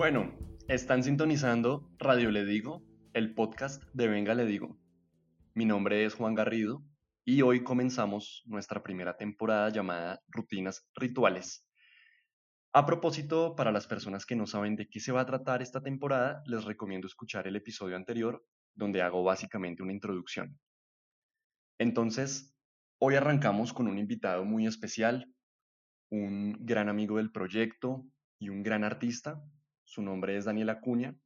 Bueno, están sintonizando Radio Le Digo, el podcast de Venga Le Digo. Mi nombre es Juan Garrido y hoy comenzamos nuestra primera temporada llamada Rutinas Rituales. A propósito, para las personas que no saben de qué se va a tratar esta temporada, les recomiendo escuchar el episodio anterior donde hago básicamente una introducción. Entonces, hoy arrancamos con un invitado muy especial, un gran amigo del proyecto y un gran artista. Su nombre es Daniel Acuña,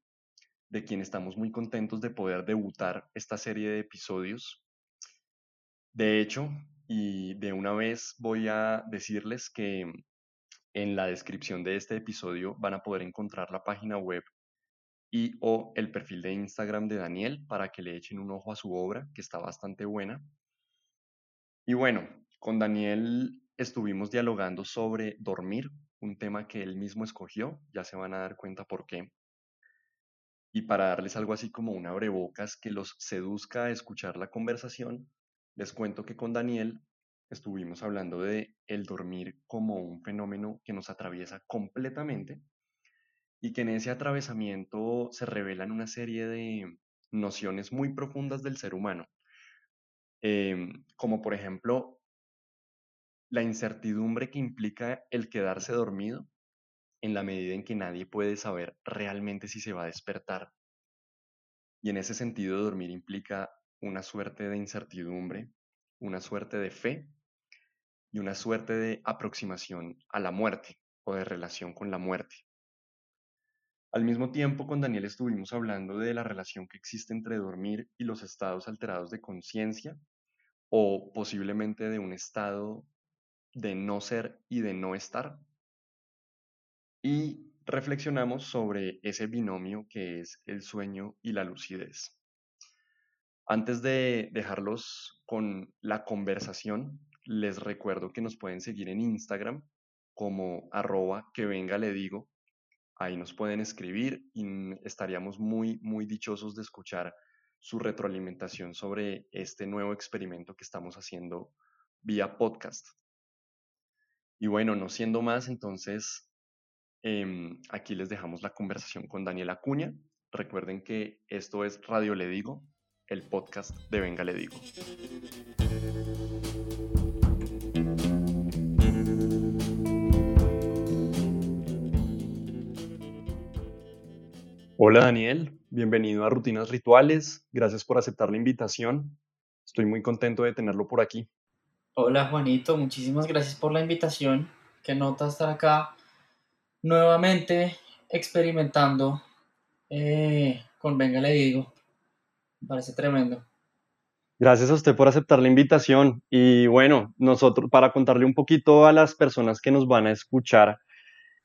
de quien estamos muy contentos de poder debutar esta serie de episodios. De hecho, y de una vez voy a decirles que en la descripción de este episodio van a poder encontrar la página web y o el perfil de Instagram de Daniel para que le echen un ojo a su obra, que está bastante buena. Y bueno, con Daniel estuvimos dialogando sobre dormir, un tema que él mismo escogió, ya se van a dar cuenta por qué. Y para darles algo así como un abrebocas que los seduzca a escuchar la conversación, les cuento que con Daniel estuvimos hablando de el dormir como un fenómeno que nos atraviesa completamente y que en ese atravesamiento se revelan una serie de nociones muy profundas del ser humano, em, como por ejemplo la incertidumbre que implica el quedarse dormido en la medida en que nadie puede saber realmente si se va a despertar. Y en ese sentido, dormir implica una suerte de incertidumbre, una suerte de fe y una suerte de aproximación a la muerte o de relación con la muerte. Al mismo tiempo, con Daniel estuvimos hablando de la relación que existe entre dormir y los estados alterados de conciencia o posiblemente de un estado de no ser y de no estar. Y reflexionamos sobre ese binomio que es el sueño y la lucidez. Antes de dejarlos con la conversación, les recuerdo que nos pueden seguir en Instagram como arroba que venga le digo. Ahí nos pueden escribir y estaríamos muy, muy dichosos de escuchar su retroalimentación sobre este nuevo experimento que estamos haciendo vía podcast. Y bueno, no siendo más, entonces em, aquí les dejamos la conversación con Daniel Acuña. Recuerden que esto es Radio Le Digo, el podcast de Venga Le Digo. Hola Daniel, bienvenido a Rutinas Rituales. Gracias por aceptar la invitación. Estoy muy contento de tenerlo por aquí. Hola Juanito, muchísimas gracias por la invitación. Qué nota estar acá nuevamente experimentando eh, con Venga le digo. Me parece tremendo. Gracias a usted por aceptar la invitación. Y bueno, nosotros, para contarle un poquito a las personas que nos van a escuchar,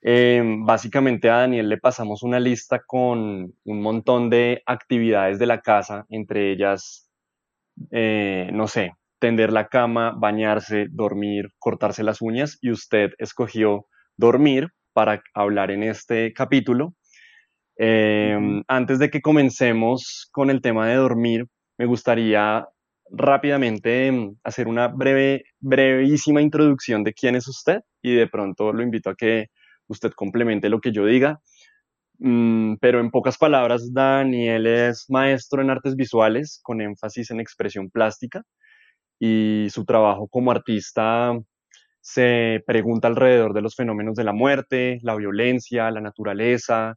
eh, básicamente a Daniel le pasamos una lista con un montón de actividades de la casa, entre ellas, eh, no sé, tender la cama, bañarse, dormir, cortarse las uñas y usted escogió dormir para hablar en este capítulo. Em, antes de que comencemos con el tema de dormir, me gustaría rápidamente em, hacer una breve, brevísima introducción de quién es usted y de pronto lo invito a que usted complemente lo que yo diga. Mm, pero en pocas palabras, Daniel es maestro en artes visuales con énfasis en expresión plástica y su trabajo como artista se pregunta alrededor de los fenómenos de la muerte, la violencia, la naturaleza.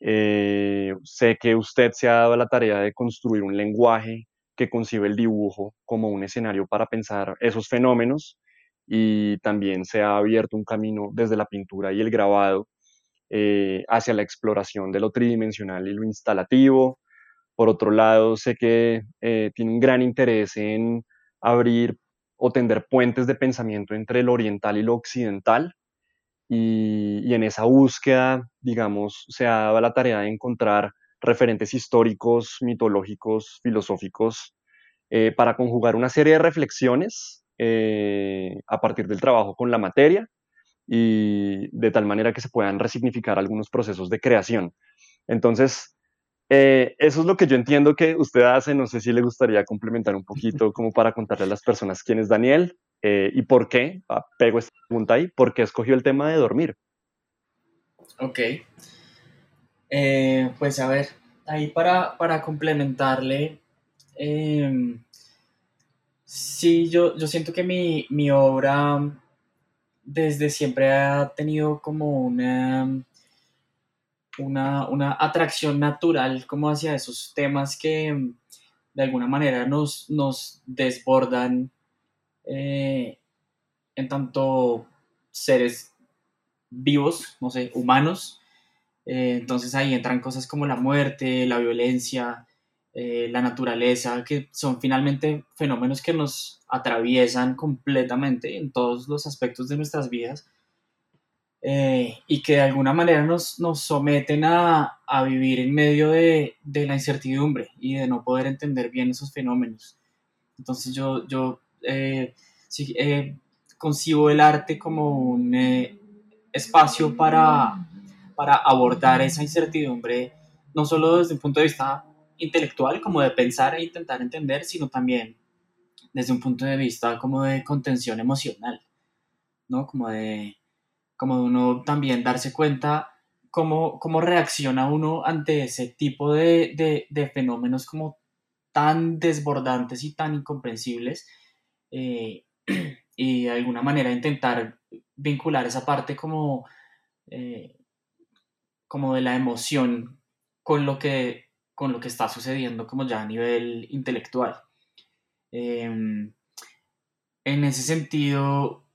Eh, sé que usted se ha dado la tarea de construir un lenguaje que concibe el dibujo como un escenario para pensar esos fenómenos y también se ha abierto un camino desde la pintura y el grabado eh, hacia la exploración de lo tridimensional y lo instalativo. Por otro lado, sé que eh, tiene un gran interés en abrir o tender puentes de pensamiento entre lo oriental y lo occidental. Y, en esa búsqueda, digamos, se ha dado la tarea de encontrar referentes históricos, mitológicos, filosóficos, eh, para conjugar una serie de reflexiones eh, a partir del trabajo con la materia y de tal manera que se puedan resignificar algunos procesos de creación. Entonces, eh, eso es lo que yo entiendo que usted hace. No sé si le gustaría complementar un poquito como para contarle a las personas quién es Daniel eh, y por qué. Pego esta pregunta ahí. ¿Por qué escogió el tema de dormir? Ok. Eh, pues a ver, ahí para, para complementarle, eh, sí, yo, yo siento que mi, mi obra desde siempre ha tenido como una, una, una atracción natural como hacia esos temas que de alguna manera nos, nos desbordan eh, en tanto seres vivos, no sé, humanos. Eh, entonces ahí entran cosas como la muerte, la violencia, eh, la naturaleza, que son finalmente fenómenos que nos atraviesan completamente en todos los aspectos de nuestras vidas eh, y que de alguna manera nos, nos someten a, a, vivir en medio de, de, la incertidumbre y de no poder entender bien esos fenómenos. Entonces yo, yo eh, sí, eh, concibo el arte como un eh, espacio para, para abordar esa incertidumbre, no solo desde un punto de vista intelectual, como de pensar e intentar entender, sino también desde un punto de vista como de contención emocional, ¿no? Como de, como de uno también darse cuenta cómo, cómo reacciona uno ante ese tipo de, de, fenómenos como tan desbordantes y tan incomprensibles eh, y de alguna manera intentar vincular esa parte como, eh, como de la emoción con lo que con lo que está sucediendo como ya a nivel intelectual. Eh, en ese sentido,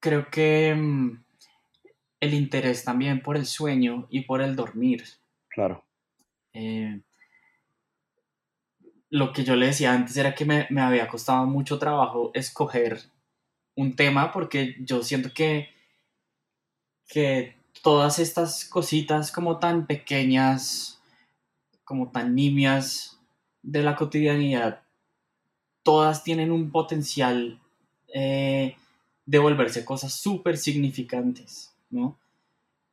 creo que mm, el interés también por el sueño y por el dormir. Claro. Eh, lo que yo le decía antes era que me, me, había costado mucho trabajo escoger un tema porque yo siento que, que todas estas cositas como tan pequeñas como tan nimias de la cotidianidad, todas tienen un potencial eh, de volverse cosas súper significantes, ¿no?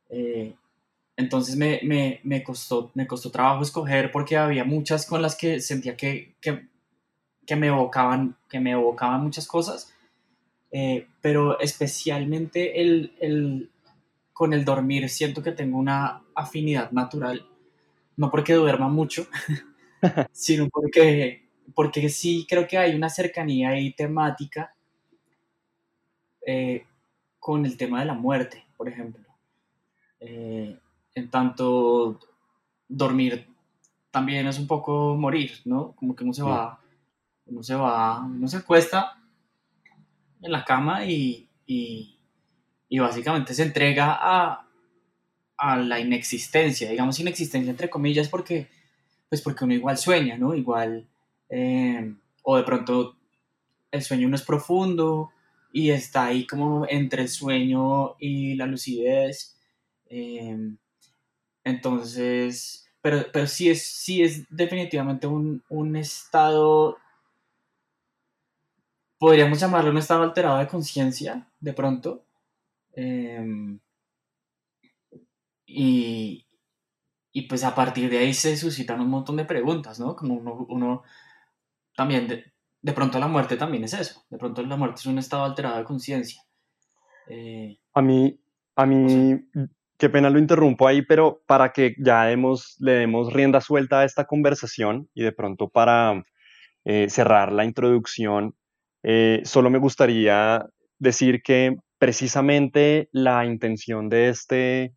Eh, entonces me, me, me, costó, me costó trabajo escoger porque había muchas con las que sentía que, que, me, evocaban, que me evocaban muchas cosas, eh, pero especialmente el, el, con el dormir siento que tengo una afinidad natural no porque duerma mucho, sino porque, porque sí creo que hay una cercanía ahí temática eh, con el tema de la muerte, por ejemplo. Eh, en tanto, dormir también es un poco morir, ¿no? Como que uno se va, uno se va, uno se acuesta en la cama y, y, y básicamente se entrega a, a la inexistencia, digamos inexistencia entre comillas, porque, pues porque uno igual sueña, ¿no? Igual, eh, o de pronto el sueño no es profundo y está ahí como entre el sueño y la lucidez. Eh, entonces, pero, pero sí, es, sí es definitivamente un, un estado, podríamos llamarlo un estado alterado de conciencia, de pronto. Eh, y, y pues a partir de ahí se suscitan un montón de preguntas, ¿no? Como uno, uno también, de, pronto la muerte también es eso, de pronto la muerte es un estado alterado de conciencia. Eh, a mí, a mí, qué pena lo interrumpo ahí, pero para que ya demos, le demos rienda suelta a esta conversación y de pronto para eh, cerrar la introducción, eh, solo me gustaría decir que precisamente la intención de este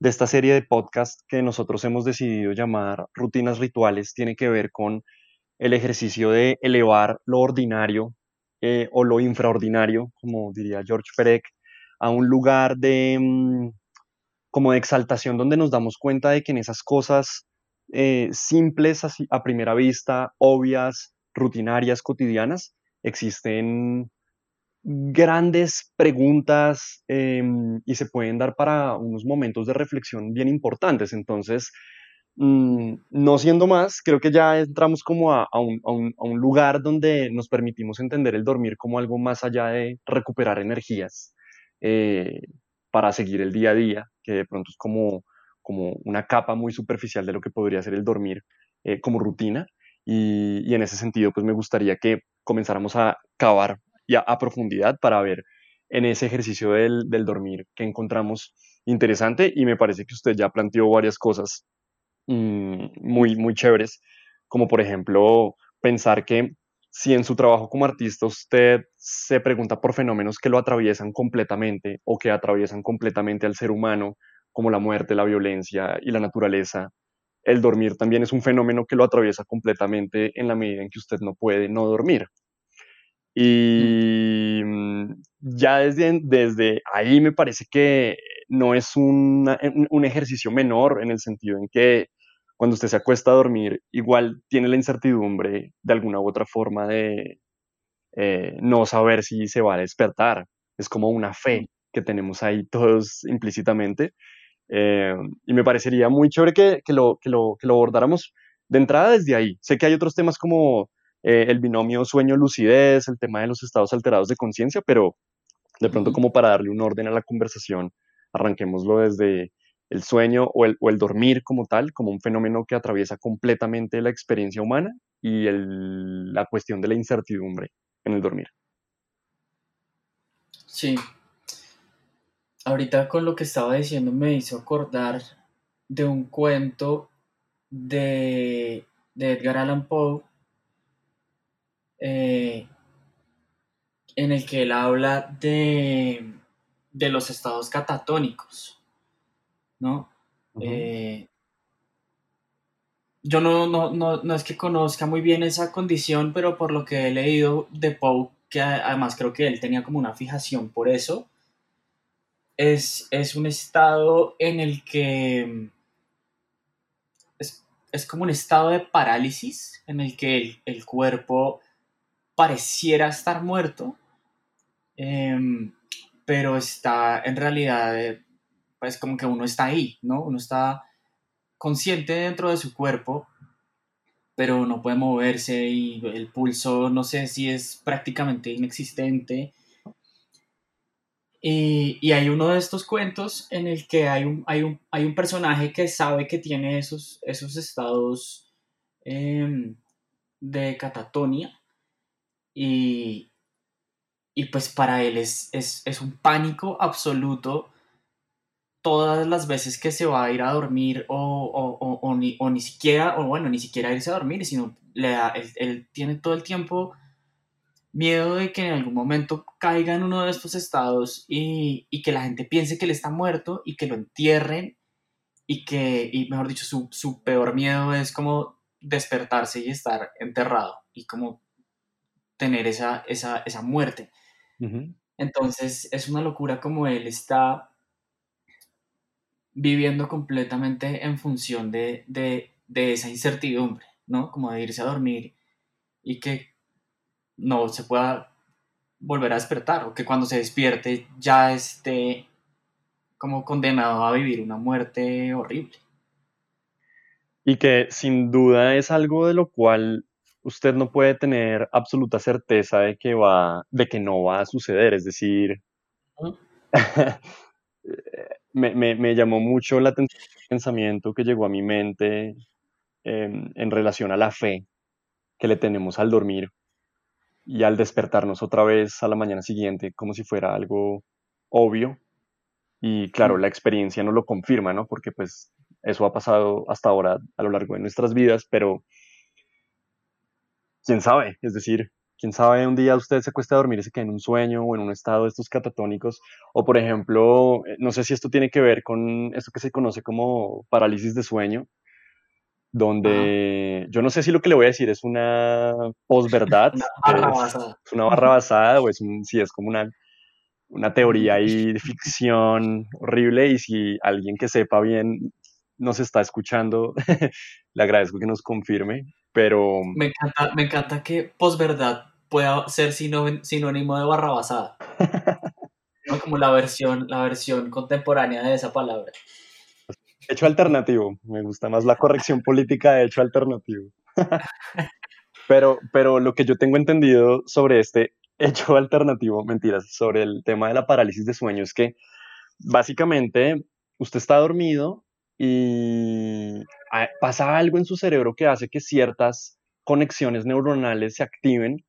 de esta serie de podcast que nosotros hemos decidido llamar Rutinas Rituales tiene que ver con el ejercicio de elevar lo ordinario eh, o lo infraordinario, como diría George Perec, a un lugar de mm, como de exaltación donde nos damos cuenta de que en esas cosas eh, simples a primera vista, obvias, rutinarias, cotidianas, existen grandes preguntas em, y se pueden dar para unos momentos de reflexión bien importantes. Entonces, mm, no siendo más, creo que ya entramos como a, un, lugar donde nos permitimos entender el dormir como algo más allá de recuperar energías eh, para seguir el día a día, que de pronto es como, una capa muy superficial de lo que podría ser el dormir eh, como rutina. Y, en ese sentido, pues me gustaría que comenzáramos a cavar y a, a, profundidad para ver en ese ejercicio del, del dormir que encontramos interesante y me parece que usted ya planteó varias cosas mm, muy, muy chéveres, como por ejemplo pensar que si en su trabajo como artista usted se pregunta por fenómenos que lo atraviesan completamente o que atraviesan completamente al ser humano, como la muerte, la violencia y la naturaleza, el dormir también es un fenómeno que lo atraviesa completamente en la medida en que usted no puede no dormir. Y mm, ya desde, desde ahí me parece que no es un ejercicio menor en el sentido en que cuando usted se acuesta a dormir, igual tiene la incertidumbre de alguna u otra forma de eh, no saber si se va a despertar. Es como una fe que tenemos ahí todos implícitamente. Eh, y me parecería muy chévere que, que, lo, que, lo, que lo abordáramos de entrada desde ahí. Sé que hay otros temas como eh, el binomio sueño-lucidez, el tema de los estados alterados de conciencia, pero de pronto como para darle un orden a la conversación, arranquémoslo desde el sueño o el, dormir como tal, como un fenómeno que atraviesa completamente la experiencia humana y la cuestión de la incertidumbre en el dormir. Sí. Ahorita con lo que estaba diciendo me hizo acordar de un cuento de, de Edgar Allan Poe eh, en el que él habla de, los estados catatónicos, ¿no? Eh, yo no, no, es que conozca muy bien esa condición, pero por lo que he leído de Poe, que además creo que él tenía como una fijación por eso, es, es un estado en el que es, es, como un estado de parálisis, en el que el, el cuerpo pareciera estar muerto, em, pero está en realidad, eh, pues como que uno está ahí, ¿no? Uno está consciente dentro de su cuerpo, pero no puede moverse y el pulso no sé si es prácticamente inexistente. Y, hay uno de estos cuentos en el que hay un, hay un, hay un personaje que sabe que tiene esos, esos estados em, de catatonia y, pues para él es, un pánico absoluto todas las veces que se va a ir a dormir o, ni, siquiera, o bueno, ni siquiera irse a dormir, sino le da, él, tiene todo el tiempo miedo de que en algún momento caiga en uno de estos estados y, que la gente piense que él está muerto y que lo entierren y que, y mejor dicho, su, su peor miedo es como despertarse y estar enterrado y como tener esa, esa, esa muerte. Entonces es una locura como él está viviendo completamente en función de, de, de, esa incertidumbre, ¿no? Como de irse a dormir y que no se pueda volver a despertar o que cuando se despierte ya esté como condenado a vivir una muerte horrible. Y que sin duda es algo de lo cual usted no puede tener absoluta certeza de que, va, de que no va a suceder. Es decir, me, llamó mucho la atención el pensamiento que llegó a mi mente em, en relación a la fe que le tenemos al dormir y al despertarnos otra vez a la mañana siguiente como si fuera algo obvio. Y claro, la experiencia no lo confirma, ¿no? Porque pues eso ha pasado hasta ahora a lo largo de nuestras vidas, pero quién sabe, es decir, quién sabe, un día usted se acuesta a dormir y se queda en un sueño o en un estado de estos catatónicos, o por ejemplo, eh, no sé si esto tiene que ver con esto que se conoce como parálisis de sueño, donde yo no sé si lo que le voy a decir es una posverdad, es, una barra basada o es un, si es como una, una teoría ahí de ficción horrible y si alguien que sepa bien nos está escuchando, le agradezco que nos confirme, pero... Me encanta, me encanta que posverdad pueda ser sinónimo de barra basada. Como la versión, la versión contemporánea de esa palabra. Hecho alternativo. Me gusta más la corrección política de hecho alternativo. pero, pero lo que yo tengo entendido sobre este hecho alternativo, mentiras, sobre el tema de la parálisis de sueño es que básicamente usted está dormido y pasa algo en su cerebro que hace que ciertas conexiones neuronales se activen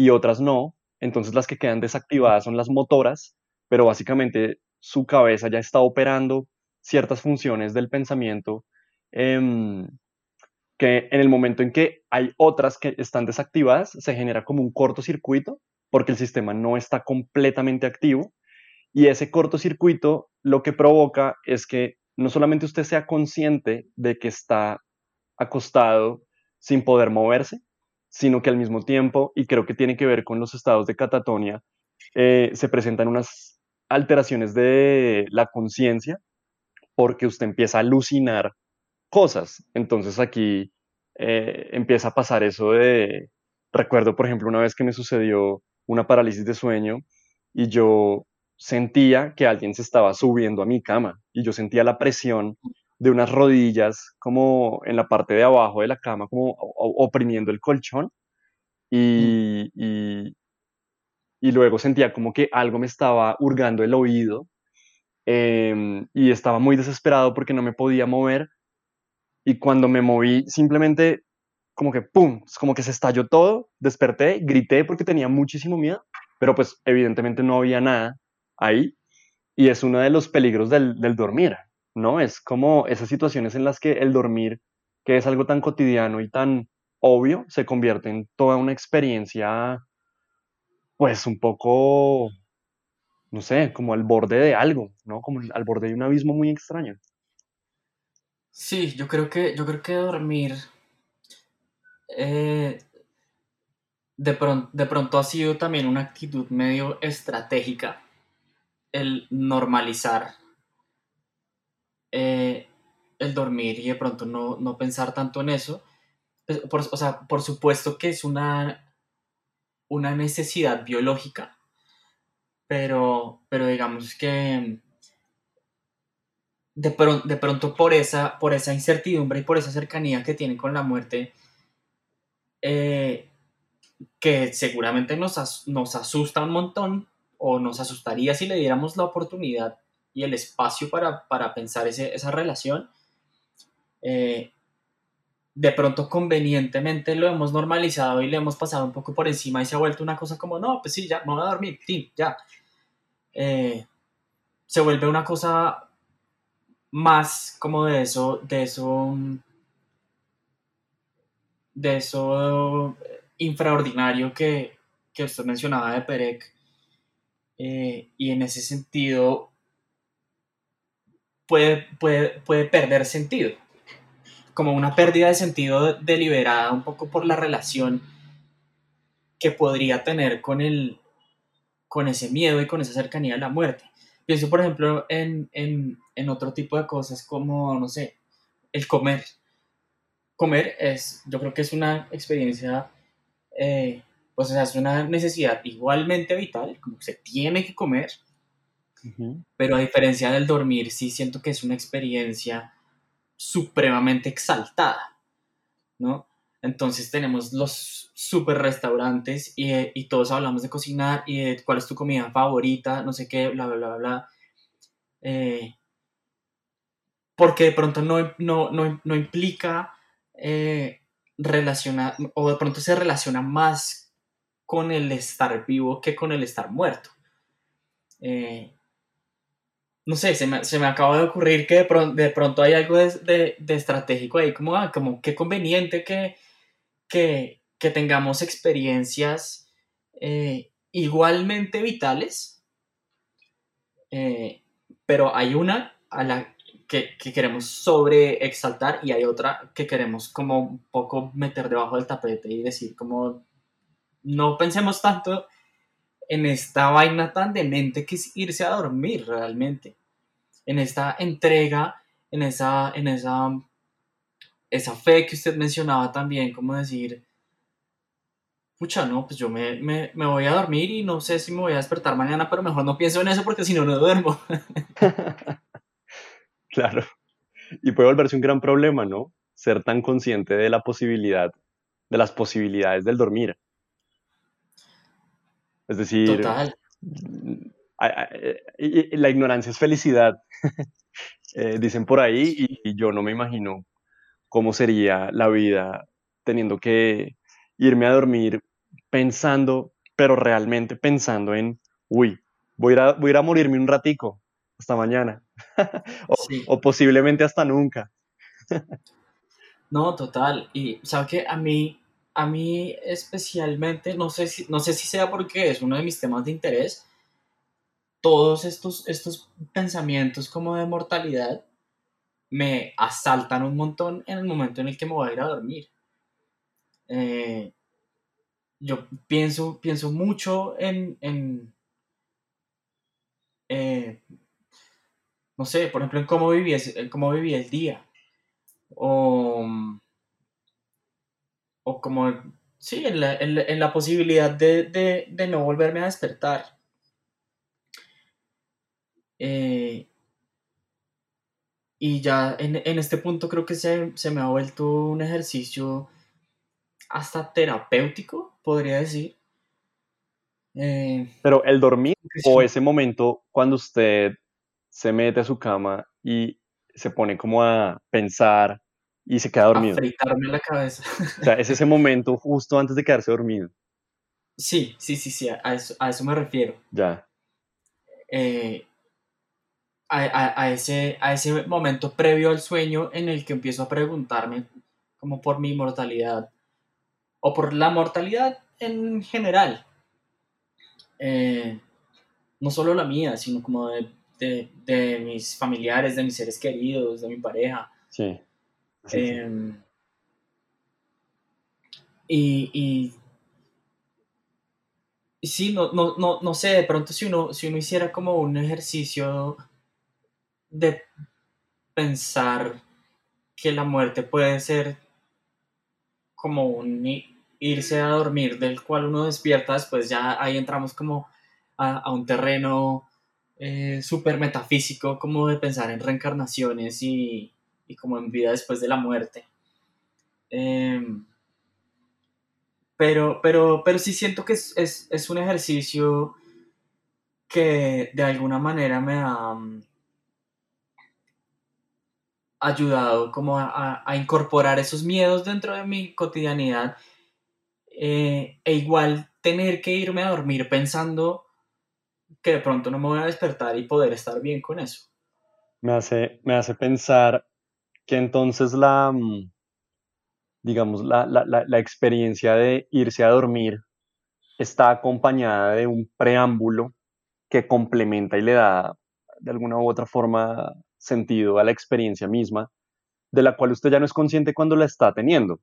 y otras no. Entonces las que quedan desactivadas son las motoras, pero básicamente su cabeza ya está operando ciertas funciones del pensamiento em, que en el momento en que hay otras que están desactivadas, se genera como un cortocircuito porque el sistema no está completamente activo y ese cortocircuito lo que provoca es que no solamente usted sea consciente de que está acostado sin poder moverse, sino que al mismo tiempo, y creo que tiene que ver con los estados de catatonia, eh, se presentan unas alteraciones de la conciencia porque usted empieza a alucinar cosas. Entonces aquí eh, empieza a pasar eso de, recuerdo por ejemplo una vez que me sucedió una parálisis de sueño y yo sentía que alguien se estaba subiendo a mi cama y yo sentía la presión de unas rodillas como en la parte de abajo de la cama, como oprimiendo el colchón. Y, y, luego sentía como que algo me estaba hurgando el oído em, y estaba muy desesperado porque no me podía mover. Y cuando me moví, simplemente como que, ¡pum!, como que se estalló todo, desperté, grité porque tenía muchísimo miedo, pero pues evidentemente no había nada ahí. Y es uno de los peligros del, del dormir, ¿no? Es como esas situaciones en las que el dormir, que es algo tan cotidiano y tan obvio, se convierte en toda una experiencia, pues un poco, no sé, como al borde de algo, ¿no? Como al borde de un abismo muy extraño. Sí, yo creo que, yo creo que dormir eh, de, de pronto ha sido también una actitud medio estratégica el normalizar eh, el dormir y de pronto no, pensar tanto en eso. Pues, por, o sea, por supuesto que es una, una necesidad biológica, pero, pero digamos que de, de pronto por esa, por esa incertidumbre y por esa cercanía que tiene con la muerte, eh, que seguramente nos, nos asusta un montón o nos asustaría si le diéramos la oportunidad y el espacio para, pensar esa relación, eh, de pronto convenientemente lo hemos normalizado y le hemos pasado un poco por encima y se ha vuelto una cosa como, no, pues sí, ya, me voy a dormir, sí, ya. Eh, se vuelve una cosa más como de eso, de eso, de eso infraordinario que, que usted mencionaba de Perec. Eh, y en ese sentido puede, puede, perder sentido, como una pérdida de sentido deliberada un poco por la relación que podría tener con, el, con ese miedo y con esa cercanía a la muerte. Pienso, por ejemplo, en, otro tipo de cosas como, no sé, el comer. Comer es, yo creo que es una experiencia, eh, pues es una necesidad igualmente vital, como que se tiene que comer, pero a diferencia del dormir, sí siento que es una experiencia supremamente exaltada, ¿no? Entonces tenemos los super restaurantes y, y, todos hablamos de cocinar y de cuál es tu comida favorita, no sé qué, bla, bla, bla, bla. Eh, porque de pronto no, no, no, no implica eh, relacionar, o de pronto se relaciona más con el estar vivo que con el estar muerto. Eh, no sé, se me, se me acaba de ocurrir que de, de pronto hay algo de, de, estratégico ahí, como, ah, como qué conveniente que, que, que tengamos experiencias eh, igualmente vitales, eh, pero hay una a la que, que queremos sobreexaltar y hay otra que queremos como un poco meter debajo del tapete y decir como no pensemos tanto en esta vaina tan demente que es irse a dormir realmente en esta entrega, en esa, en esa, esa fe que usted mencionaba también, como decir, pucha, no, pues yo me, me, me, voy a dormir y no sé si me voy a despertar mañana, pero mejor no pienso en eso porque si no, no duermo. claro. Y puede volverse un gran problema, ¿no? Ser tan consciente de la posibilidad, de las posibilidades del dormir. Es decir, Total la ignorancia es felicidad, eh, dicen por ahí, y, yo no me imagino cómo sería la vida teniendo que irme a dormir pensando, pero realmente pensando en, uy, voy a, ir a, voy a, morirme un ratico, hasta mañana. o, posiblemente hasta nunca. no, total. Y sabe que a mí, a mí especialmente, no sé si, no sé si sea porque es uno de mis temas de interés, todos estos, estos pensamientos como de mortalidad me asaltan un montón en el momento en el que me voy a ir a dormir. Eh, yo pienso, pienso mucho en, eh, no sé, por ejemplo, en cómo viví, cómo viví el día. O, o como, sí, en la, posibilidad de, no volverme a despertar. Eh, y ya en, este punto creo que se, me ha vuelto un ejercicio hasta terapéutico, podría decir. Eh, Pero el dormir o ese momento cuando usted se mete a su cama y se pone como a pensar y se queda dormido. A fritarme la cabeza. O sea, es ese momento justo antes de quedarse dormido. Sí, sí, sí, sí, a eso, a eso me refiero. Ya. Eh, a, ese, a ese momento previo al sueño en el que empiezo a preguntarme como por mi mortalidad o por la mortalidad en general. Eh, no solo la mía, sino como de, mis familiares, de mis seres queridos, de mi pareja. Sí. Em, y, y, sí, no, no, no, no, sé, de pronto si uno, si uno hiciera como un ejercicio de pensar que la muerte puede ser como un irse a dormir del cual uno despierta, después ya ahí entramos como a, un terreno eh, súper metafísico, como de pensar en reencarnaciones y, como en vida después de la muerte. Em, pero, pero, pero sí siento que es, es, un ejercicio que de alguna manera me ha, ayudado como a, incorporar esos miedos dentro de mi cotidianidad eh, e igual tener que irme a dormir pensando que de pronto no me voy a despertar y poder estar bien con eso. Me hace, me hace pensar que entonces la, mm, digamos, la, la experiencia de irse a dormir está acompañada de un preámbulo que complementa y le da de alguna u otra forma sentido a la experiencia misma, de la cual usted ya no es consciente cuando la está teniendo.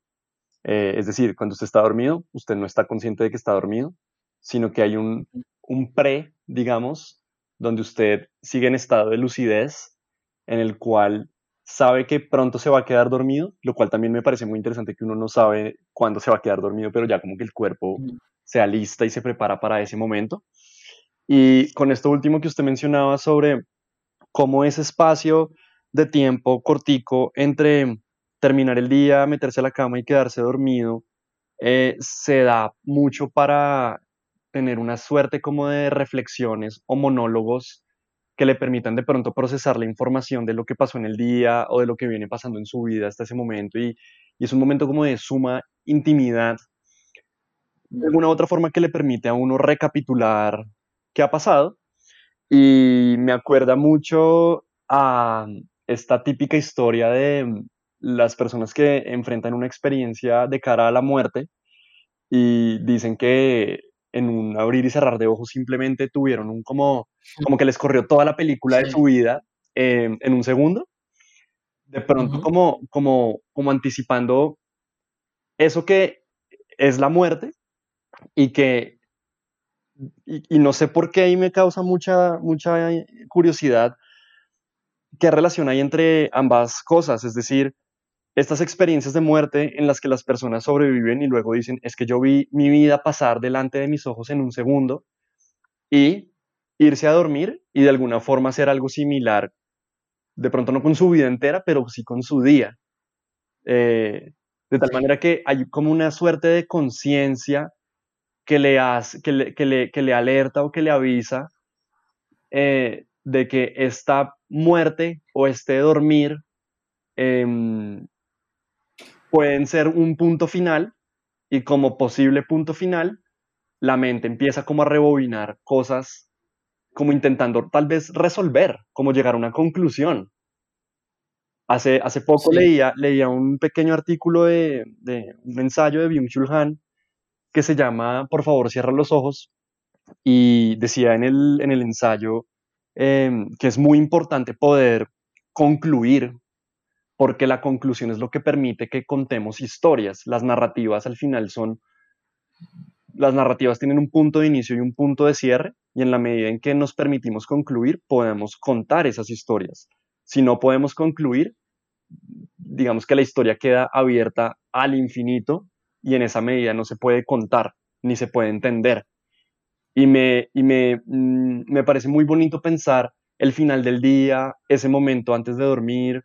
Eh, es decir, cuando usted está dormido, usted no está consciente de que está dormido, sino que hay un, un pre, digamos, donde usted sigue en estado de lucidez, en el cual sabe que pronto se va a quedar dormido, lo cual también me parece muy interesante que uno no sabe cuándo se va a quedar dormido, pero ya como que el cuerpo se alista y se prepara para ese momento. Y con esto último que usted mencionaba sobre cómo ese espacio de tiempo cortico entre terminar el día, meterse a la cama y quedarse dormido, eh, se da mucho para tener una suerte como de reflexiones o monólogos que le permitan de pronto procesar la información de lo que pasó en el día o de lo que viene pasando en su vida hasta ese momento y, y es un momento como de suma intimidad, de alguna otra forma que le permite a uno recapitular qué ha pasado y me acuerda mucho a esta típica historia de las personas que enfrentan una experiencia de cara a la muerte y dicen que en un abrir y cerrar de ojos simplemente tuvieron un como, como que les corrió toda la película de su vida en un segundo. De pronto como, como, como anticipando eso que es la muerte y que y, no sé por qué ahí me causa mucha, mucha curiosidad qué relación hay entre ambas cosas, es decir, estas experiencias de muerte en las que las personas sobreviven y luego dicen, es que yo vi mi vida pasar delante de mis ojos en un segundo y irse a dormir y de alguna forma hacer algo similar, de pronto no con su vida entera, pero sí con su día. Eh, de tal manera que hay como una suerte de conciencia que le, hace, que le, que le, que le alerta o que le avisa eh, de que esta muerte o este dormir em, pueden ser un punto final y como posible punto final, la mente empieza como a rebobinar cosas como intentando tal vez resolver, como llegar a una conclusión. Hace, hace poco leía, leía un pequeño artículo de, de un ensayo de Byung-Chul Han que se llama Por favor, cierra los ojos, y decía en el, en el ensayo em, que es muy importante poder concluir, porque la conclusión es lo que permite que contemos historias. Las narrativas al final son, las narrativas tienen un punto de inicio y un punto de cierre, y en la medida en que nos permitimos concluir, podemos contar esas historias. Si no podemos concluir, digamos que la historia queda abierta al infinito y en esa medida no se puede contar ni se puede entender. Y me, y me, mm, me parece muy bonito pensar el final del día, ese momento antes de dormir,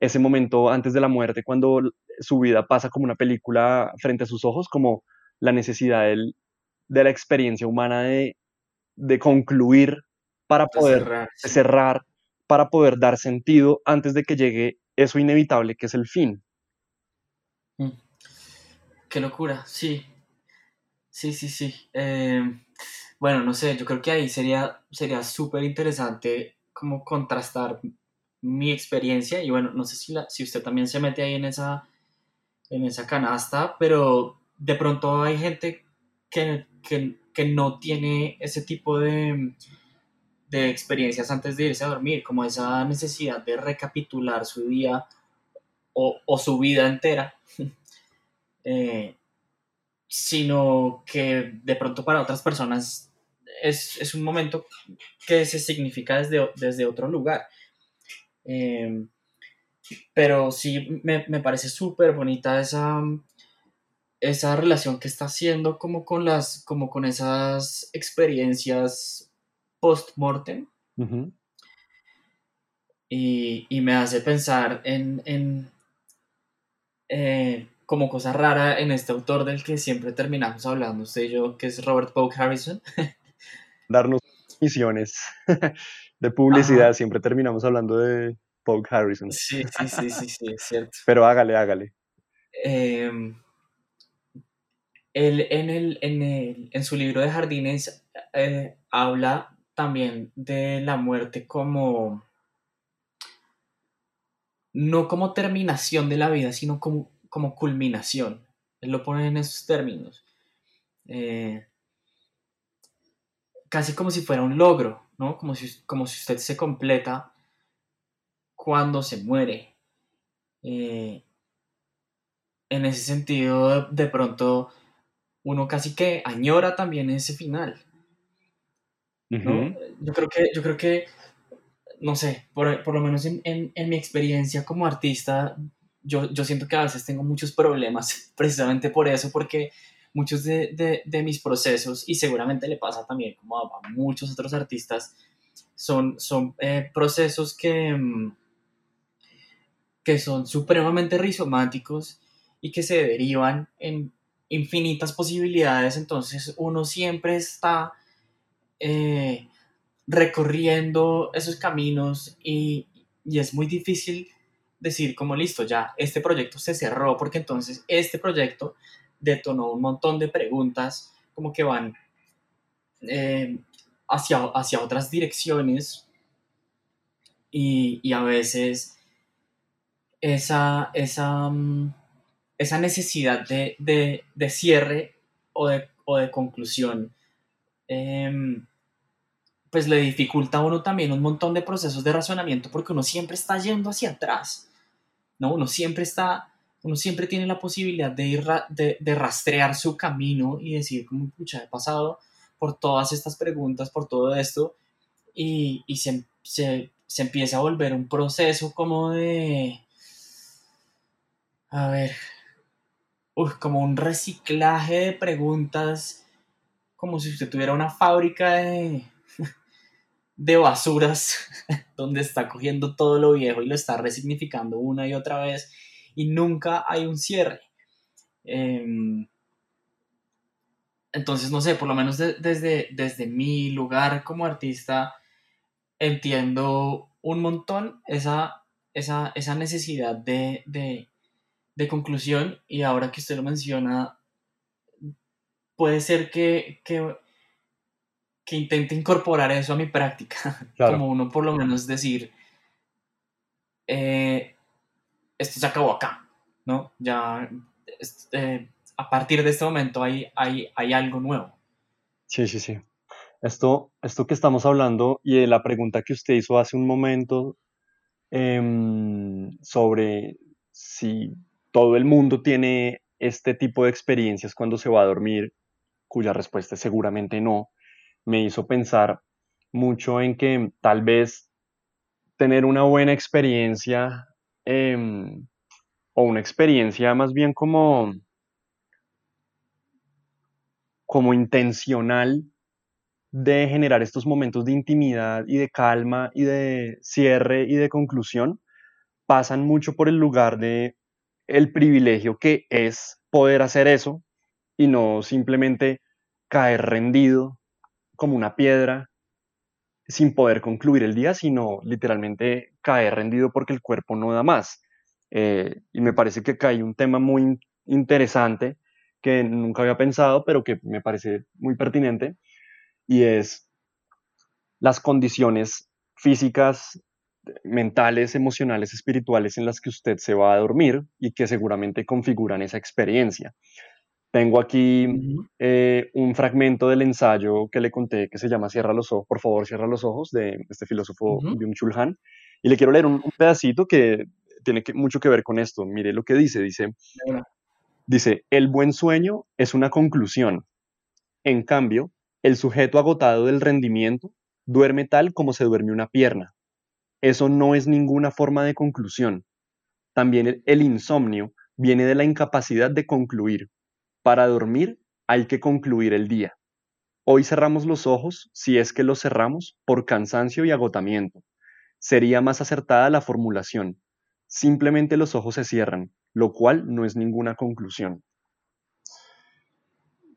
ese momento antes de la muerte, cuando su vida pasa como una película frente a sus ojos, como la necesidad del, de la experiencia humana de, de concluir para poder cerrar, para poder dar sentido antes de que llegue eso inevitable que es el fin. Mm. Qué locura, sí. Sí, sí, sí. Em, bueno, no sé, yo creo que ahí sería sería súper interesante como contrastar mi experiencia y bueno, no sé si, la, si usted también se mete ahí en esa, en esa canasta, pero de pronto hay gente que, que, no tiene ese tipo de, de experiencias antes de irse a dormir, como esa necesidad de recapitular su día o, su vida entera. Eh, sino que de pronto para otras personas es, un momento que se significa desde, desde otro lugar. Eh, pero sí me, parece súper bonita esa, esa relación que está haciendo como con, las, como con esas experiencias post-mortem. y, me hace pensar en, eh, como cosa rara en este autor del que siempre terminamos hablando, usted y yo, que es Robert Pogue Harrison. Darnos misiones de publicidad, siempre terminamos hablando de Pogue Harrison. Sí, sí, sí, sí, sí, es cierto. Pero hágale, hágale. Em, él en, el, en, en, su libro de jardines eh, habla también de la muerte como no como terminación de la vida, sino como como culminación. Él lo pone en esos términos. Eh, casi como si fuera un logro, ¿no? Como si, como si usted se completa cuando se muere. Eh, en ese sentido, de, pronto, uno casi que añora también ese final. Yo creo que, yo creo que, no sé, por, lo menos en, en, mi experiencia como artista, yo, siento que a veces tengo muchos problemas precisamente por eso, porque muchos de, mis procesos, y seguramente le pasa también como a, muchos otros artistas, son, son eh, procesos que, mm, que son supremamente rizomáticos y que se derivan en infinitas posibilidades, entonces uno siempre está eh, recorriendo esos caminos y, y es muy difícil decir como listo, ya este proyecto se cerró porque entonces este proyecto detonó un montón de preguntas como que van eh, hacia, hacia otras direcciones y, a veces esa, esa, mm, esa necesidad de, cierre o de, conclusión em, pues le dificulta a uno también un montón de procesos de razonamiento porque uno siempre está yendo hacia atrás. ¿no? Uno siempre está, uno siempre tiene la posibilidad de ir, de, rastrear su camino y decir, como, pucha, he pasado por todas estas preguntas, por todo esto, y, se, se, empieza a volver un proceso como de, a ver, como un reciclaje de preguntas, como si usted tuviera una fábrica de, de basuras donde está cogiendo todo lo viejo y lo está resignificando una y otra vez y nunca hay un cierre. Em, entonces, no sé, por lo menos desde, desde mi lugar como artista, entiendo un montón esa, esa, esa necesidad de, de, conclusión y ahora que usted lo menciona, puede ser que, que que intente incorporar eso a mi práctica. Como uno por lo menos decir, eh, esto se acabó acá, ¿no? Ya eh, a partir de este momento hay, hay, hay algo nuevo. Sí, sí, sí. Esto, esto que estamos hablando y la pregunta que usted hizo hace un momento em, sobre si todo el mundo tiene este tipo de experiencias cuando se va a dormir, cuya respuesta es seguramente no, me hizo pensar mucho en que tal vez tener una buena experiencia em, o una experiencia más bien como, como intencional de generar estos momentos de intimidad y de calma y de cierre y de conclusión pasan mucho por el lugar de el privilegio que es poder hacer eso y no simplemente caer rendido como una piedra sin poder concluir el día, sino literalmente caer rendido porque el cuerpo no da más. Eh, y me parece que acá un tema muy interesante que nunca había pensado, pero que me parece muy pertinente, y es las condiciones físicas, mentales, emocionales, espirituales en las que usted se va a dormir y que seguramente configuran esa experiencia. Tengo aquí eh, un fragmento del ensayo que le conté que se llama Cierra los ojos, por favor, cierra los ojos, de este filósofo Byung-Chul Han. Y le quiero leer un, pedacito que tiene mucho que ver con esto. Mire lo que dice. Dice, dice, el buen sueño es una conclusión. En cambio, el sujeto agotado del rendimiento duerme tal como se duerme una pierna. Eso no es ninguna forma de conclusión. También el insomnio viene de la incapacidad de concluir para dormir hay que concluir el día. Hoy cerramos los ojos, si es que los cerramos, por cansancio y agotamiento. Sería más acertada la formulación. Simplemente los ojos se cierran, lo cual no es ninguna conclusión.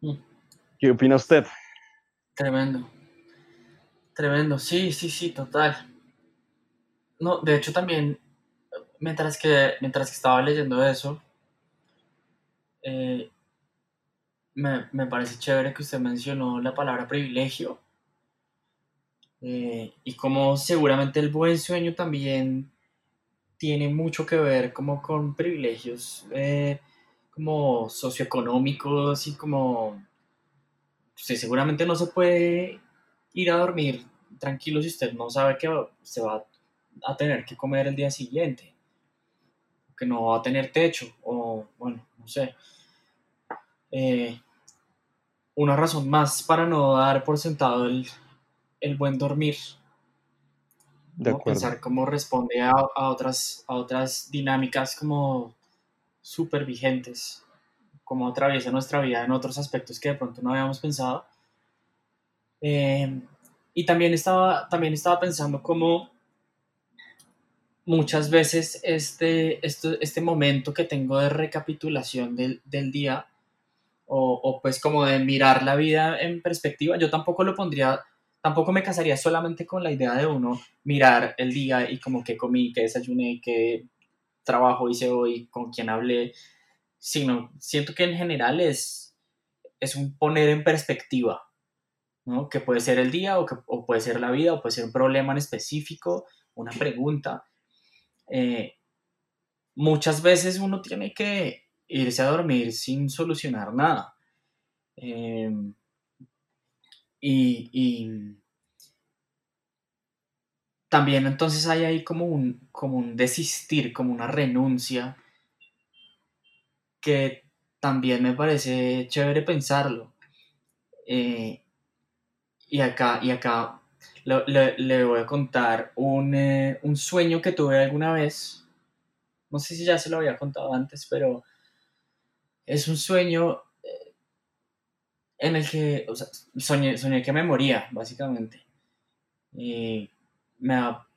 Mm. ¿Qué opina usted? Tremendo. Tremendo, sí, sí, sí, total. No, de hecho también, mientras que, mientras que estaba leyendo eso, eh, me, parece chévere que usted mencionó la palabra privilegio. Eh, y como seguramente el buen sueño también tiene mucho que ver como con privilegios eh, como socioeconómicos y como seguramente no se puede ir a dormir tranquilo si usted no sabe que se va a tener que comer el día siguiente que no va a tener techo o bueno no sé eh, una razón más para no dar por sentado el, buen dormir. De Pensar cómo responde a, otras, a otras dinámicas como súper vigentes, cómo atraviesa nuestra vida en otros aspectos que de pronto no habíamos pensado. Eh, y también estaba, también estaba pensando cómo muchas veces este, este, este momento que tengo de recapitulación del, del día o, pues como de mirar la vida en perspectiva, yo tampoco lo pondría, tampoco me casaría solamente con la idea de uno mirar el día y como que comí, que desayuné, qué trabajo hice hoy, con quién hablé, sino siento que en general es, es un poner en perspectiva, ¿no? Que puede ser el día o, que, puede ser la vida o puede ser un problema en específico, una pregunta. Eh, muchas veces uno tiene que irse a dormir sin solucionar nada. Em, y, también entonces hay ahí como un, como un desistir, como una renuncia, que también me parece chévere pensarlo. Eh, y acá, y acá le, voy a contar un, eh, un sueño que tuve alguna vez. No sé si ya se lo había contado antes, pero es un sueño eh, en el que, o sea, soñé, que me moría, básicamente. Y me ha,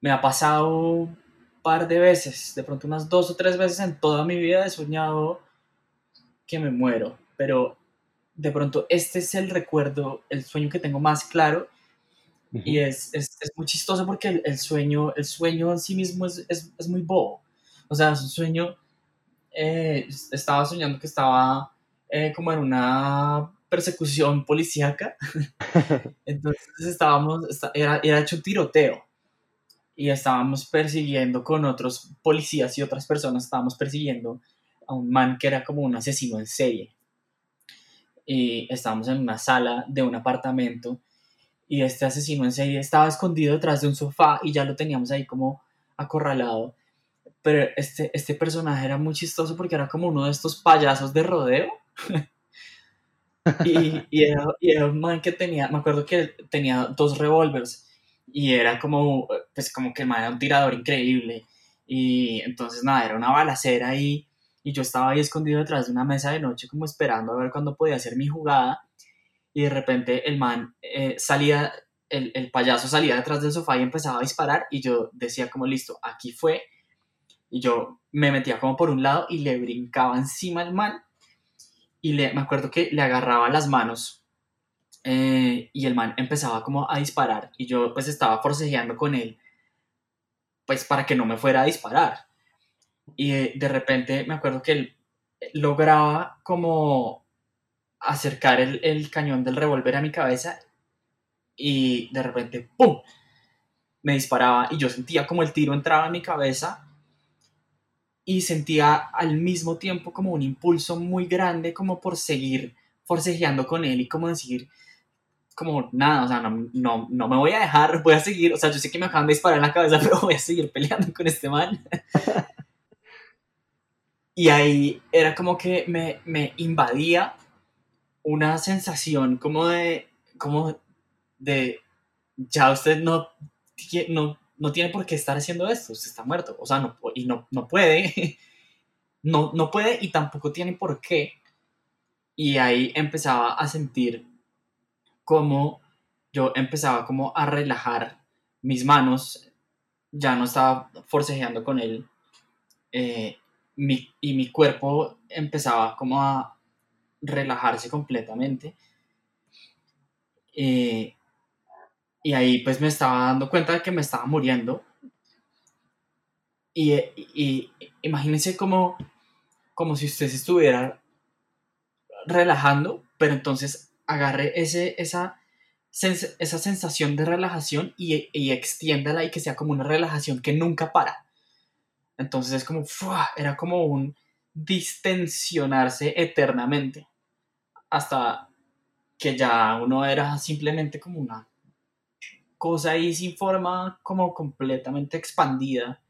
me ha pasado un par de veces, de pronto unas dos o tres veces en toda mi vida he soñado que me muero, pero de pronto este es el recuerdo, el sueño que tengo más claro y es, es, es, muy chistoso porque el, sueño, el sueño en sí mismo es, es, muy bobo. O sea, es un sueño eh, estaba soñando que estaba eh, como en una persecución policíaca. Entonces estábamos, era, era hecho un tiroteo y estábamos persiguiendo con otros policías y otras personas, estábamos persiguiendo a un man que era como un asesino en serie. Y estábamos en una sala de un apartamento y este asesino en serie estaba escondido detrás de un sofá y ya lo teníamos ahí como acorralado. Pero este, este personaje era muy chistoso porque era como uno de estos payasos de rodeo. y, y, era, y, era, un man que tenía, me acuerdo que tenía dos revólveres y era como, pues como que el man era un tirador increíble. Y entonces nada, era una balacera ahí y yo estaba ahí escondido detrás de una mesa de noche como esperando a ver cuándo podía hacer mi jugada y de repente el man eh, salía, el, el, payaso salía detrás del sofá y empezaba a disparar y yo decía como listo, aquí fue y yo me metía como por un lado y le brincaba encima al man. Y le, me acuerdo que le agarraba las manos eh, y el man empezaba como a disparar. Y yo pues estaba forcejeando con él pues para que no me fuera a disparar. Y de, repente me acuerdo que él lograba como acercar el, el cañón del revólver a mi cabeza y de repente ¡pum! me disparaba y yo sentía como el tiro entraba en mi cabeza y sentía al mismo tiempo como un impulso muy grande como por seguir forcejeando con él y como decir como nada, o sea, no, no, no, me voy a dejar, voy a seguir, o sea, yo sé que me acaban de disparar en la cabeza, pero voy a seguir peleando con este man. Y ahí era como que me, me invadía una sensación como de, como de, ya usted no, no, no tiene por qué estar haciendo esto, usted está muerto, o sea, no, y no, no puede, no, no puede y tampoco tiene por qué. Y ahí empezaba a sentir como yo empezaba como a relajar mis manos, ya no estaba forcejeando con él, eh, y mi cuerpo empezaba como a relajarse completamente. Eh, y ahí pues me estaba dando cuenta de que me estaba muriendo. Y, y, imagínense como, como si usted se estuviera relajando, pero entonces agarre ese, esa, esa sensación de relajación y, y extiéndala y que sea como una relajación que nunca para. Entonces es como, era como un distensionarse eternamente. Hasta que ya uno era simplemente como una cosa ahí sin forma, como completamente expandida.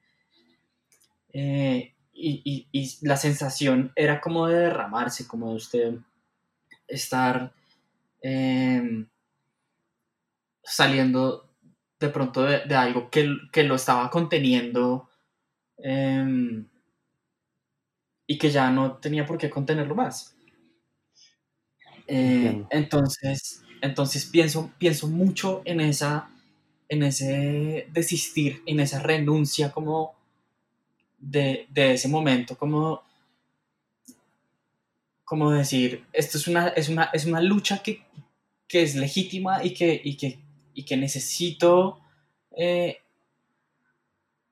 Eh, y, la sensación era como de derramarse, como de usted estar em, saliendo de pronto de, algo que, que, lo estaba conteniendo Em, y que ya no tenía por qué contenerlo más. Eh, entonces, entonces pienso, pienso mucho en esa en ese desistir, en esa renuncia como de, ese momento, como, como decir, esto es una, es una, es una lucha que, es legítima y que, y que, y que necesito eh,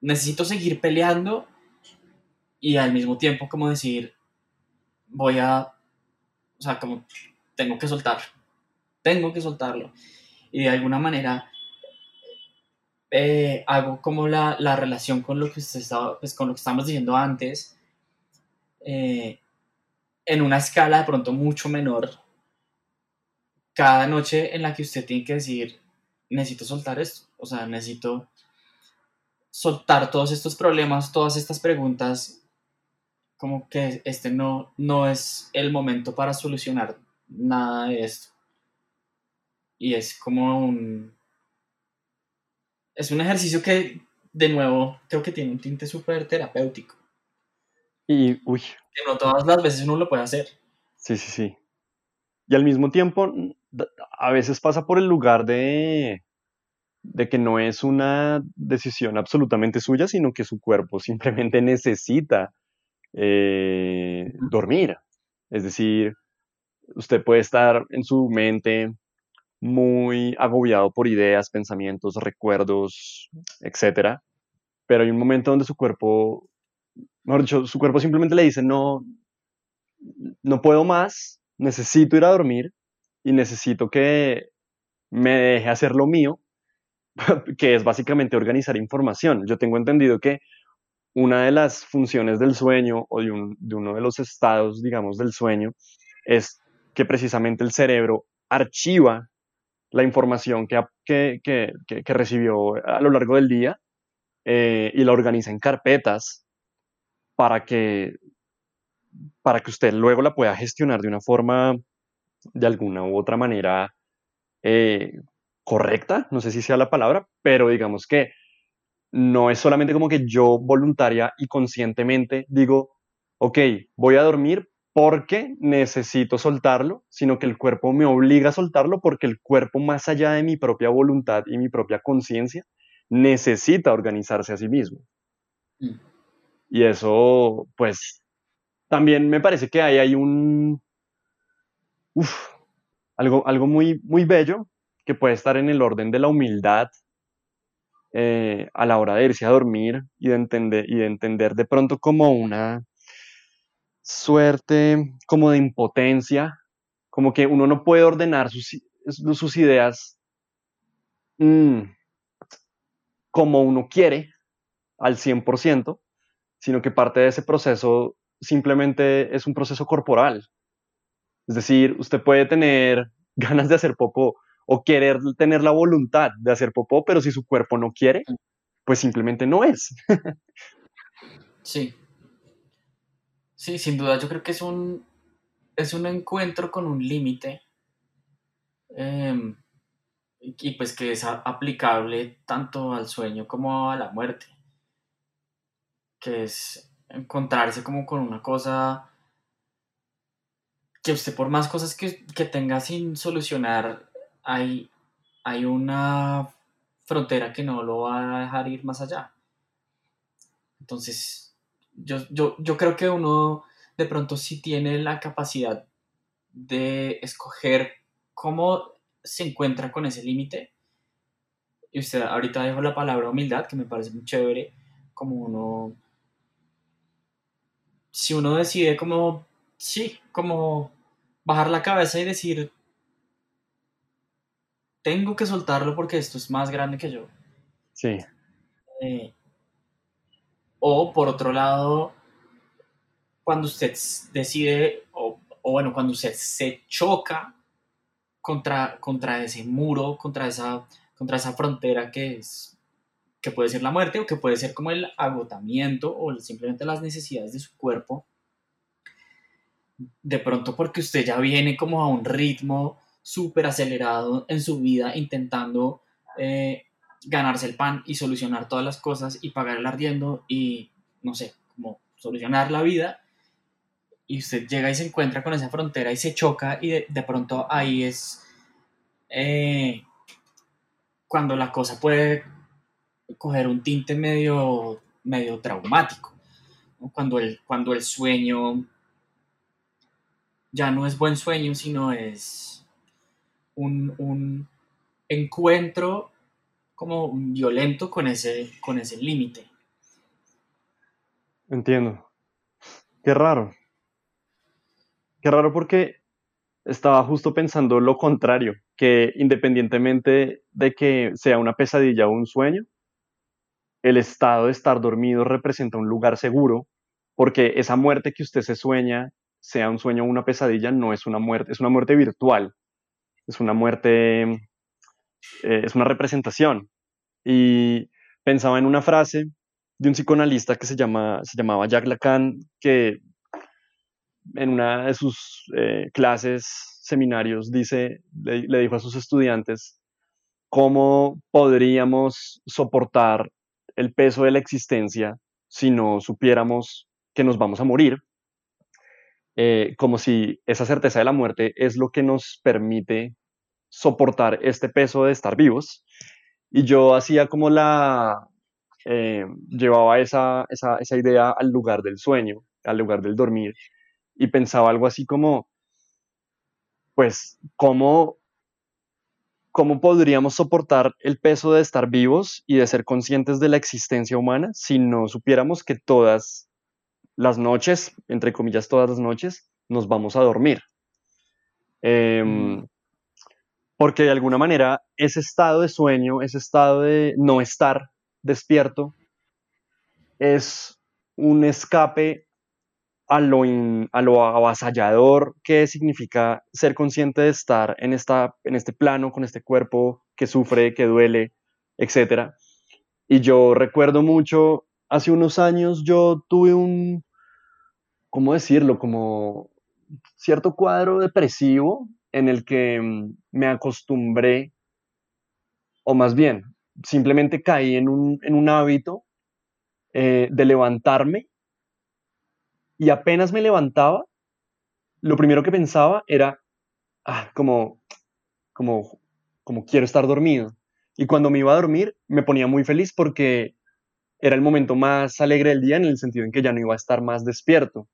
necesito seguir peleando y al mismo tiempo como decir, voy a, o sea, como tengo que soltar, tengo que soltarlo. Y de alguna manera eh, hago como la, la, relación con lo que usted estaba, pues con lo que estábamos diciendo antes, eh, en una escala de pronto mucho menor, cada noche en la que usted tiene que decir, necesito soltar esto, o sea, necesito soltar todos estos problemas, todas estas preguntas, como que este no, no es el momento para solucionar nada de esto. Y es como un... Es un ejercicio que, de nuevo, creo que tiene un tinte súper terapéutico. Y, uy. Que no todas las veces uno lo puede hacer. Sí, sí, sí. Y al mismo tiempo, a veces pasa por el lugar de, de que no es una decisión absolutamente suya, sino que su cuerpo simplemente necesita eh, dormir. Es decir, usted puede estar en su mente muy agobiado por ideas, pensamientos, recuerdos, etc. Pero hay un momento donde su cuerpo, mejor dicho, su cuerpo simplemente le dice, no, no puedo más, necesito ir a dormir. y necesito que me deje hacer lo mío, que es básicamente organizar información. Yo tengo entendido que una de las funciones del sueño o de, uno de los estados, digamos, del sueño es que precisamente el cerebro archiva la información que, recibió a lo largo del día eh, y la organiza en carpetas para que, para que usted luego la pueda gestionar de una forma, de alguna u otra manera, eh, correcta, no sé si sea la palabra, pero digamos que no es solamente como que yo voluntaria y conscientemente digo, ok, voy a dormir porque necesito soltarlo, sino que el cuerpo me obliga a soltarlo porque el cuerpo, más allá de mi propia voluntad y mi propia conciencia, necesita organizarse a sí mismo. Mm. Y eso, pues, también me parece que ahí hay un, algo, algo muy, muy bello que puede estar en el orden de la humildad eh, a la hora de irse a dormir y de entender, y de entender de pronto como una suerte, como de impotencia, como que uno no puede ordenar sus, sus ideas mm, como uno quiere al 100%, sino que parte de ese proceso simplemente es un proceso corporal. Es decir, usted puede tener ganas de hacer poco o querer tener la voluntad de hacer popó, pero si su cuerpo no quiere, pues simplemente no es. sí. Sí, sin duda, yo creo que es un, es un encuentro con un límite em, y pues que es aplicable tanto al sueño como a la muerte, que es encontrarse como con una cosa que usted por más cosas que, que tenga sin solucionar hay, hay una frontera que no lo va a dejar ir más allá. Entonces, yo, yo, creo que uno de pronto sí tiene la capacidad de escoger cómo se encuentra con ese límite. Y usted ahorita dijo la palabra humildad, que me parece muy chévere, como uno, si uno decide como, sí, como bajar la cabeza y decir, tengo que soltarlo porque esto es más grande que yo. Sí. Eh, o por otro lado, cuando usted decide, o, bueno, cuando usted se choca contra, contra ese muro, contra esa, contra esa frontera que es que puede ser la muerte o que puede ser como el agotamiento o simplemente las necesidades de su cuerpo. De pronto porque usted ya viene como a un ritmo súper acelerado en su vida intentando eh, ganarse el pan y solucionar todas las cosas y pagar el arriendo y, no sé, como solucionar la vida. Y usted llega y se encuentra con esa frontera y se choca y de, pronto ahí es eh, cuando la cosa puede coger un tinte medio, medio traumático. Cuando, el, cuando el sueño ya no es buen sueño, sino es un, encuentro como violento con ese, con ese límite. Entiendo. Qué raro. Qué raro porque estaba justo pensando lo contrario, que independientemente de que sea una pesadilla o un sueño, el estado de estar dormido representa un lugar seguro, porque esa muerte que usted se sueña, sea un sueño o una pesadilla, no es una muerte, es una muerte virtual es una muerte, eh, es una representación. Y pensaba en una frase de un psicoanalista que se, llama, se llamaba Jacques Lacan, que en una de sus eh, clases, seminarios, dice, le, dijo a sus estudiantes cómo podríamos soportar el peso de la existencia si no supiéramos que nos vamos a morir, eh, como si esa certeza de la muerte es lo que nos permite soportar este peso de estar vivos. Y yo hacía como la, eh, llevaba esa, esa, esa, idea al lugar del sueño, al lugar del dormir, y pensaba algo así como, pues, ¿cómo, ¿cómo podríamos soportar el peso de estar vivos y de ser conscientes de la existencia humana si no supiéramos que todas las noches, entre comillas, todas las noches, nos vamos a dormir? Mm. Porque de alguna manera ese estado de sueño, ese estado de no estar despierto, es un escape a lo, a lo avasallador que significa ser consciente de estar en, esta, en este plano, con este cuerpo que sufre, que duele, etc. Y yo recuerdo mucho, hace unos años yo tuve un, ¿cómo decirlo? Como cierto cuadro depresivo en el que mm, me acostumbré, o más bien, simplemente caí en un, hábito eh, de levantarme y apenas me levantaba, lo primero que pensaba era, ah, como, como, como quiero estar dormido. Y cuando me iba a dormir, me ponía muy feliz porque era el momento más alegre del día en el sentido en que ya no iba a estar más despierto.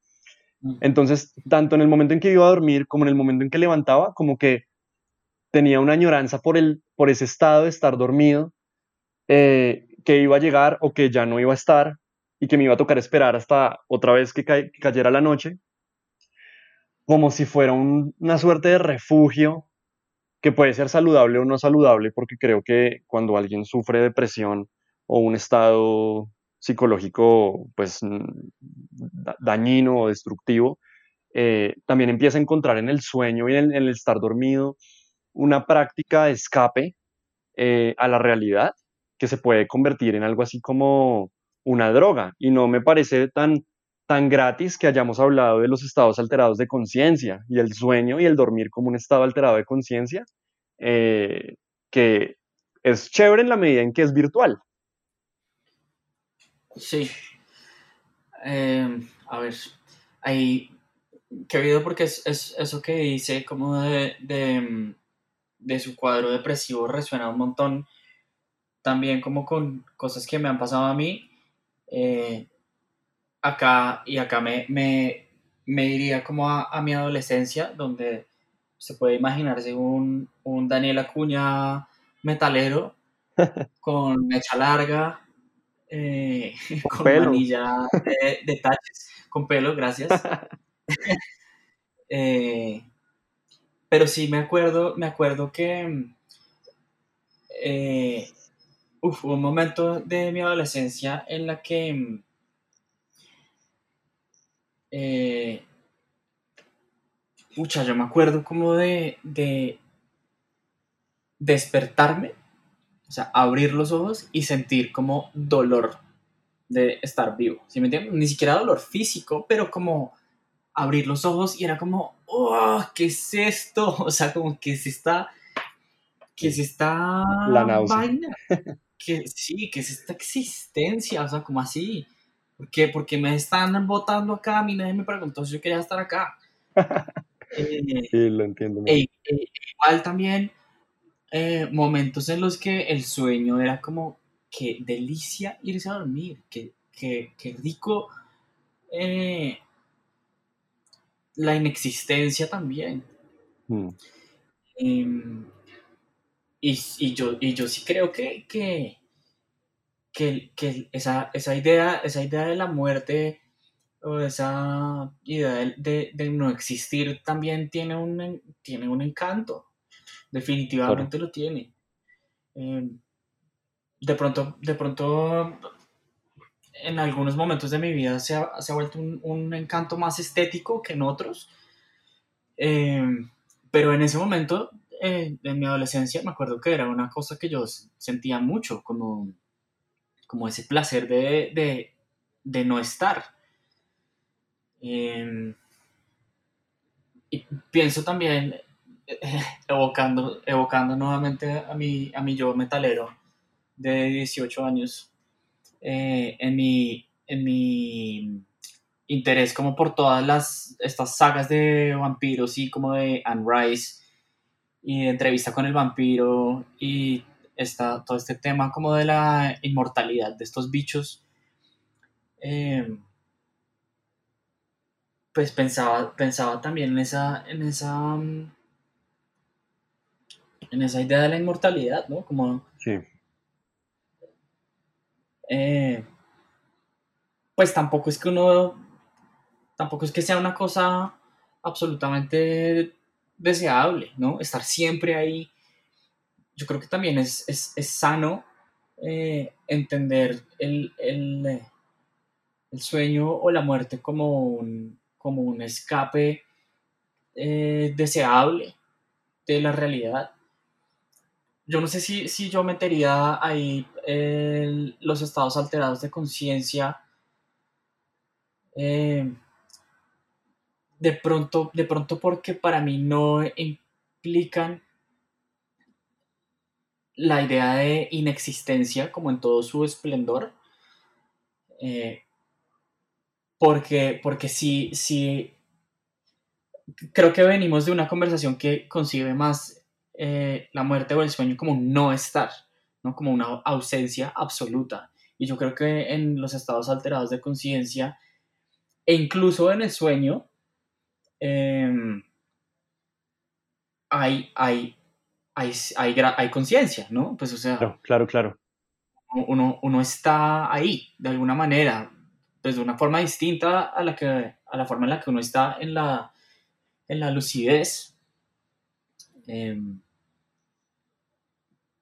Entonces, tanto en el momento en que iba a dormir como en el momento en que levantaba, como que tenía una añoranza por, el, por ese estado de estar dormido, eh, que iba a llegar o que ya no iba a estar y que me iba a tocar esperar hasta otra vez que, cayera la noche, como si fuera una suerte de refugio que puede ser saludable o no saludable, porque creo que cuando alguien sufre depresión o un estado psicológico pues dañino o destructivo, eh, también empieza a encontrar en el sueño y en el, estar dormido una práctica de escape eh, a la realidad que se puede convertir en algo así como una droga. Y no me parece tan, tan gratis que hayamos hablado de los estados alterados de conciencia y el sueño y el dormir como un estado alterado de conciencia, eh, que es chévere en la medida en que es virtual. Sí. Em, a ver, ahí, querido, porque es, eso que dice como de, de, su cuadro depresivo resuena un montón, también como con cosas que me han pasado a mí. Eh, acá, y acá me, me, me iría como a, mi adolescencia, donde se puede imaginarse un, un Daniel Acuña metalero con mecha larga, eh, con, manilla de, de con pelo, gracias. Eh, pero sí me acuerdo, me acuerdo que eh, hubo un momento de mi adolescencia en la que eh, pucha, yo me acuerdo como de, de despertarme o sea, abrir los ojos y sentir como dolor de estar vivo. ¿Sí me entiendes? Ni siquiera dolor físico, pero como abrir los ojos y era como, oh, ¿qué es esto? O sea, como que se está, que se está la náusea. Que sí, que es esta existencia, o sea, como así. ¿Por qué? Porque me están botando acá, a mí nadie me preguntó si yo quería estar acá. Eh, sí, lo entiendo. E, e, igual también eh, momentos en los que el sueño era como, qué delicia irse a dormir, qué, rico eh, la inexistencia también. Mm. Em, y, yo, y yo sí creo que, que, esa, idea, esa idea de la muerte o esa idea de, no existir también tiene un, tiene un encanto definitivamente lo tiene. Em, de pronto, de pronto, en algunos momentos de mi vida se ha, vuelto un, encanto más estético que en otros. Em, pero en ese momento, eh, en mi adolescencia, me acuerdo que era una cosa que yo sentía mucho, como, como ese placer de, no estar. Em, y pienso también evocando, evocando nuevamente a mi, a mi yo metalero de 18 años, eh, en, mi, en mi interés como por todas las, estas sagas de vampiros y como de Anne Rice y de entrevista con el vampiro y esta, todo este tema como de la inmortalidad de estos bichos. Eh, pues pensaba, pensaba también en esa, en esa mm, en esa idea de la inmortalidad, ¿no? Como... Sí. Eh, pues tampoco es que uno, tampoco es que sea una cosa absolutamente deseable, ¿no? Estar siempre ahí yo creo que también es, sano eh, entender el, sueño o la muerte como un, como un escape eh, deseable de la realidad. Yo no sé si, si yo metería ahí los estados alterados de conciencia. Eh, de pronto, de pronto porque para mí no implican la idea de inexistencia como en todo su esplendor. Eh, porque, porque sí, sí, creo que venimos de una conversación que concibe más eh, la muerte o el sueño como un no estar, ¿no? como una ausencia absoluta. Y yo creo que en los estados alterados de conciencia e incluso en el sueño, em, hay, hay, hay, hay, conciencia, ¿no? Pues o sea... Claro, claro, claro. Uno, uno está ahí, de alguna manera, pues de una forma distinta a la, que, a la forma en la que uno está en la, en la lucidez. Em,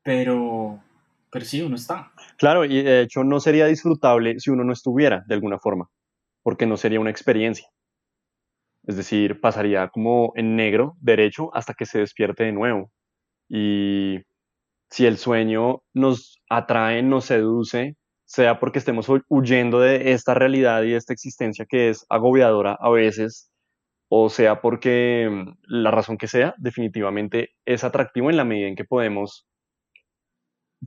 pero, pero sí, uno está. Claro, y de hecho no sería disfrutable si uno no estuviera de alguna forma, porque no sería una experiencia. Es decir, pasaría como en negro, derecho, hasta que se despierte de nuevo. Y si el sueño nos atrae, nos seduce, sea porque estemos huyendo de esta realidad y de esta existencia que es agobiadora a veces, o sea porque mm, la razón que sea, definitivamente es atractivo en la medida en que podemos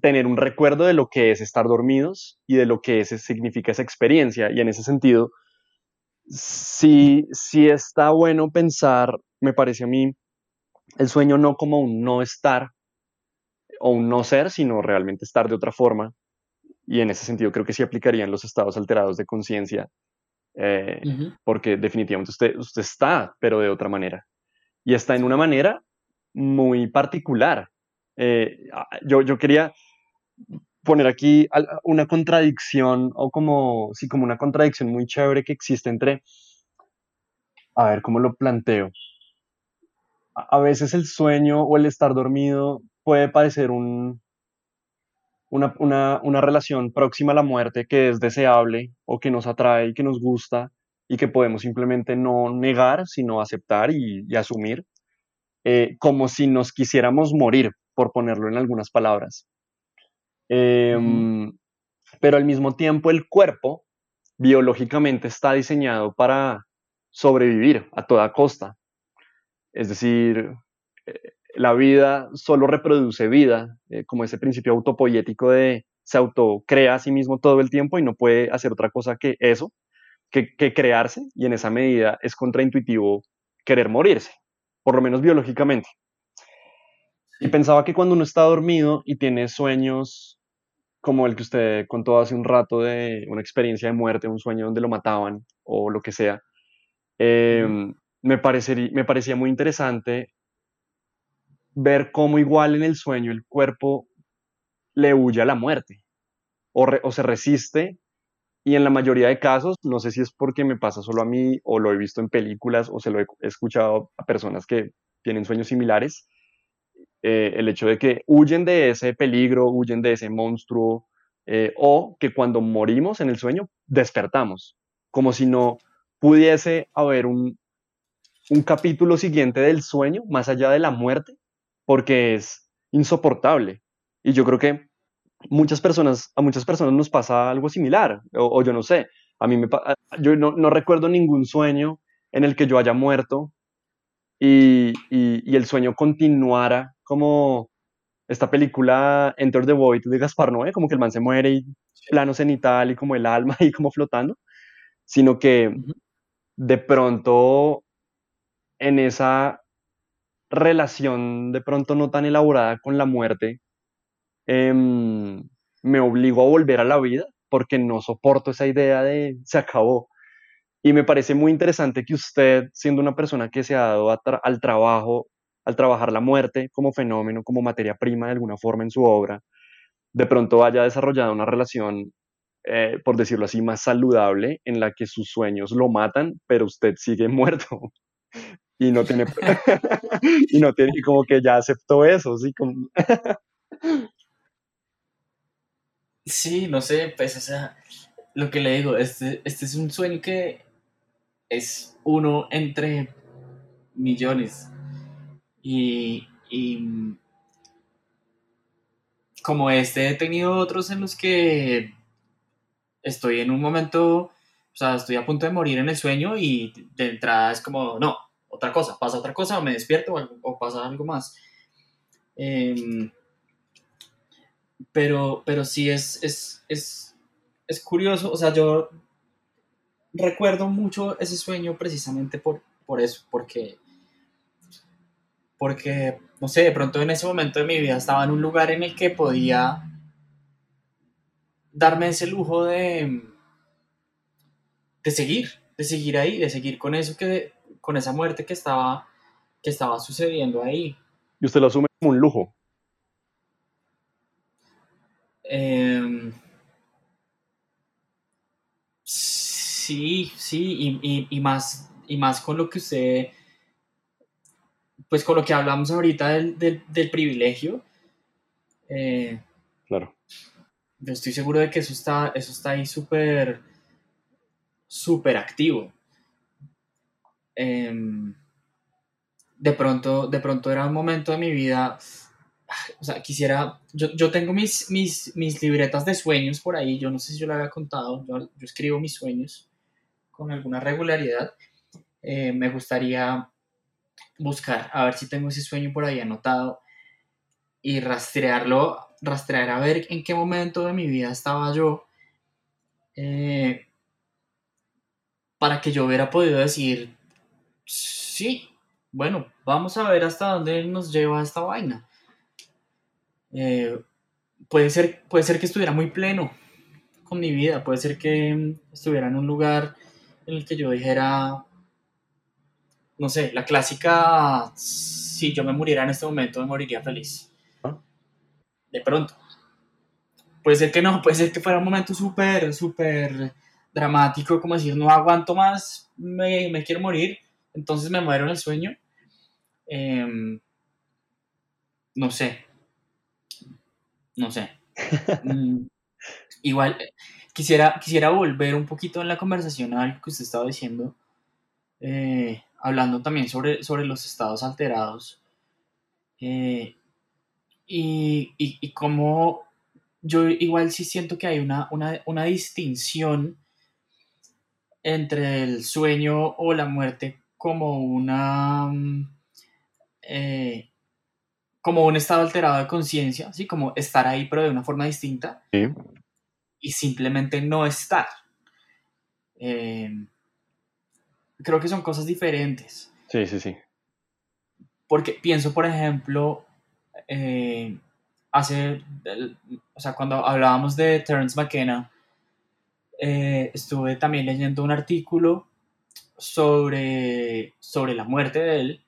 tener un recuerdo de lo que es estar dormidos y de lo que significa esa experiencia. Y en ese sentido, sí, sí está bueno pensar, me parece a mí, el sueño no como un no estar o un no ser, sino realmente estar de otra forma. Y en ese sentido creo que sí aplicarían los estados alterados de conciencia eh, porque definitivamente usted, usted está, pero de otra manera. Y está en una manera muy particular. Eh, yo, yo quería poner aquí una contradicción o como, sí, como una contradicción muy chévere que existe entre, a ver, ¿cómo lo planteo? A, a veces el sueño o el estar dormido puede parecer un, una, una, una, relación próxima a la muerte que es deseable o que nos atrae y que nos gusta y que podemos simplemente no negar, sino aceptar y, asumir, eh, como si nos quisiéramos morir, por ponerlo en algunas palabras. Em, pero al mismo tiempo el cuerpo biológicamente está diseñado para sobrevivir a toda costa. Es decir, eh, la vida solo reproduce vida, eh, como ese principio autopoyético de se autocrea a sí mismo todo el tiempo y no puede hacer otra cosa que eso, que, crearse, y en esa medida es contraintuitivo querer morirse, por lo menos biológicamente. Y pensaba que cuando uno está dormido y tiene sueños como el que usted contó hace un rato de una experiencia de muerte, un sueño donde lo mataban o lo que sea, em, me, parecería, me parecía muy interesante ver cómo igual en el sueño el cuerpo le huye a la muerte o, se resiste y en la mayoría de casos, no sé si es porque me pasa solo a mí o lo he visto en películas o se lo he escuchado a personas que tienen sueños similares, eh, el hecho de que huyen de ese peligro, huyen de ese monstruo eh, o que cuando morimos en el sueño despertamos, como si no pudiese haber un, un capítulo siguiente del sueño más allá de la muerte porque es insoportable. Y yo creo que muchas personas, a muchas personas nos pasa algo similar, o, yo no sé, a mí me yo no, no, recuerdo ningún sueño en el que yo haya muerto y, y, el sueño continuara como esta película Enter the Void de Gaspar Noé, como que el man se muere y plano cenital y como el alma ahí como flotando, sino que de pronto en esa relación de pronto no tan elaborada con la muerte, em, me obligo a volver a la vida porque no soporto esa idea de se acabó. Y me parece muy interesante que usted, siendo una persona que se ha dado al trabajo, al trabajar la muerte como fenómeno, como materia prima de alguna forma en su obra, de pronto haya desarrollado una relación, eh, por decirlo así, más saludable en la que sus sueños lo matan, pero usted sigue muerto y no tiene y no tiene como que ya aceptó eso sí como Sí, no sé, pues, o sea, lo que le digo, este, este es un sueño que es uno entre millones. Y, y como este he tenido otros en los que estoy en un momento, o sea, estoy a punto de morir en el sueño y de entrada es como, no, otra cosa, pasa otra cosa, o me despierto o, pasa algo más. Em, pero, pero sí es, es, es, es curioso, o sea, yo recuerdo mucho ese sueño precisamente por, por eso, porque, porque, no sé, de pronto en ese momento de mi vida estaba en un lugar en el que podía darme ese lujo de, de seguir, de seguir ahí, de seguir con eso que, con esa muerte que estaba, que estaba sucediendo ahí. Y usted lo asume como un lujo. Em, sí, sí, y, más, y más con lo que usted, pues con lo que hablamos ahorita del, privilegio. Eh, claro. Yo estoy seguro de que eso está, eso está ahí súper, súper activo. Em, de pronto, de pronto era un momento de mi vida o sea, quisiera, yo, yo tengo mis, mis, mis, libretas de sueños por ahí, yo no sé si yo lo había contado, yo, yo escribo mis sueños con alguna regularidad. Eh, me gustaría buscar, a ver si tengo ese sueño por ahí anotado y rastrearlo, rastrear a ver en qué momento de mi vida estaba yo eh, para que yo hubiera podido decir, sí, bueno, vamos a ver hasta dónde nos lleva esta vaina. Eh, puede, ser, puede ser que estuviera muy pleno con mi vida, puede ser que estuviera en un lugar en el que yo dijera, no sé, la clásica, si yo me muriera en este momento, me moriría feliz. Ah. De pronto. Puede ser que no, puede ser que fuera un momento súper, súper dramático, como decir, no aguanto más, me, me, quiero morir, entonces me muero en el sueño. Em, no sé, no sé. Mm, igual, quisiera, quisiera volver un poquito en la conversación a algo que usted estaba diciendo, eh, hablando también sobre, sobre los estados alterados. Eh, y, y, cómo yo igual sí siento que hay una, una, distinción entre el sueño o la muerte como una mm, eh, como un estado alterado de conciencia, así como estar ahí pero de una forma distinta y simplemente no estar. Em, creo que son cosas diferentes. Sí, sí, sí. Porque pienso, por ejemplo, eh, hace, o sea, cuando hablábamos de Terence McKenna, eh, estuve también leyendo un artículo sobre, sobre la muerte de él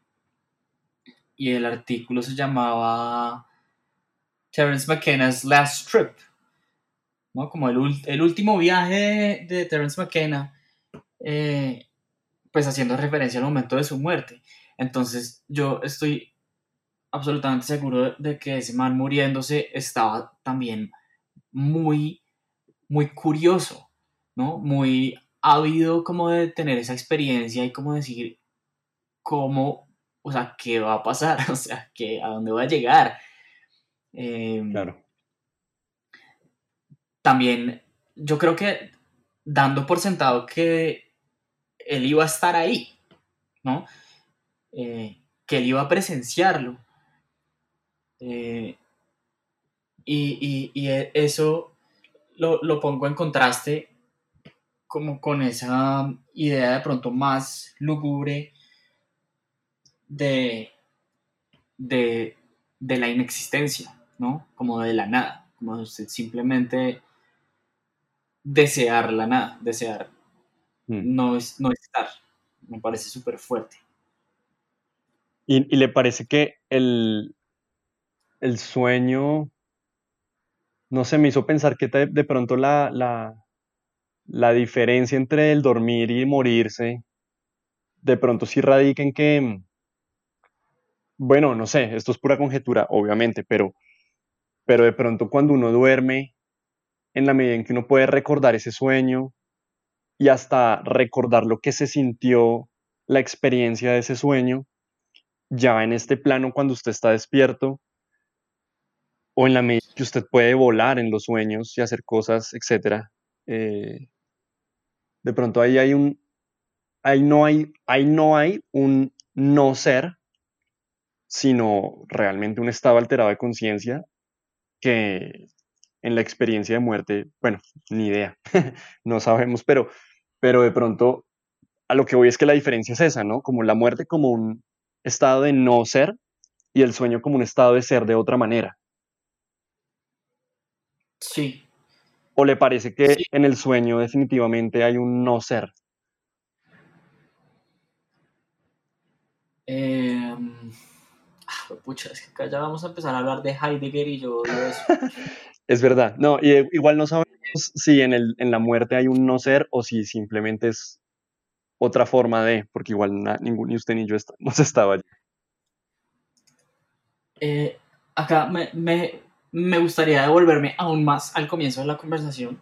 y el artículo se llamaba Terence McKenna's Last Trip, ¿no? Como el, el último viaje de, Terence McKenna, eh, pues haciendo referencia al momento de su muerte. Entonces yo estoy absolutamente seguro de que ese man muriéndose estaba también muy, muy curioso, ¿no? Muy ávido como de tener esa experiencia y como decir cómo o sea, ¿qué va a pasar? O sea, ¿qué, ¿a dónde va a llegar? Em, claro. También yo creo que dando por sentado que él iba a estar ahí, ¿no? Eh, que él iba a presenciarlo. Eh, y, e, eso lo, lo, pongo en contraste como con esa idea de pronto más lúgubre de, de, la inexistencia, ¿no? Como de la nada, como simplemente desear la nada, desear mm. no, es, no estar. Me parece súper fuerte. ¿Y, le parece que el, el sueño, no sé, me hizo pensar que de, pronto la, la, la, diferencia entre el dormir y morirse, de pronto sí radica en que bueno, no sé, esto es pura conjetura, obviamente, pero pero de pronto cuando uno duerme, en la medida en que uno puede recordar ese sueño y hasta recordar lo que se sintió, la experiencia de ese sueño, ya en este plano cuando usted está despierto, o en la medida que usted puede volar en los sueños y hacer cosas, etc. Eh, de pronto ahí hay un, ahí no hay, ahí no hay un no ser, sino realmente un estado alterado de conciencia que en la experiencia de muerte, bueno, ni idea, no sabemos, pero, pero de pronto a lo que voy es que la diferencia es esa, ¿no? Como la muerte como un estado de no ser y el sueño como un estado de ser de otra manera. Sí. ¿O le parece que en el sueño definitivamente hay un no ser? Eh, pucha, es que acá ya vamos a empezar a hablar de Heidegger y yo eso. es verdad. No, y igual no sabemos si en, el, en la muerte hay un no ser o si simplemente es otra forma de, porque igual ninguno ni usted ni yo no estaba allí. Eh, acá me, me, me gustaría devolverme aún más al comienzo de la conversación,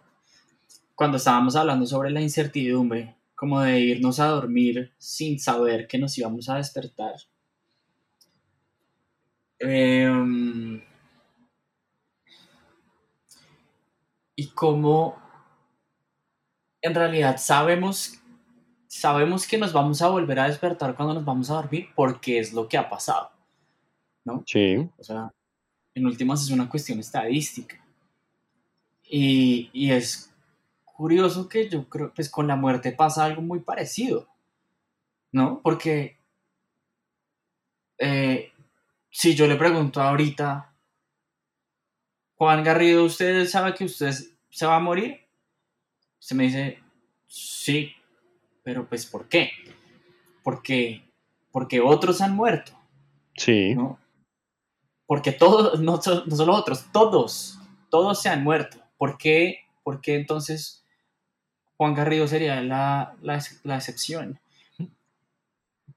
cuando estábamos hablando sobre la incertidumbre, como de irnos a dormir sin saber que nos íbamos a despertar. Em, y cómo en realidad sabemos, sabemos que nos vamos a volver a despertar cuando nos vamos a dormir porque es lo que ha pasado, ¿no? Sí. O sea, en últimas es una cuestión estadística. Y, y, es curioso que yo creo, pues con la muerte pasa algo muy parecido, ¿no? Porque eh, si yo le pregunto ahorita, Juan Garrido, ¿usted sabe que usted se va a morir? Se me dice, sí, pero pues ¿por qué? Porque, porque otros han muerto. Sí. ¿no? Porque todos, no, no solo otros, todos, todos se han muerto. ¿Por qué, ¿Por qué entonces Juan Garrido sería la, la, la excepción?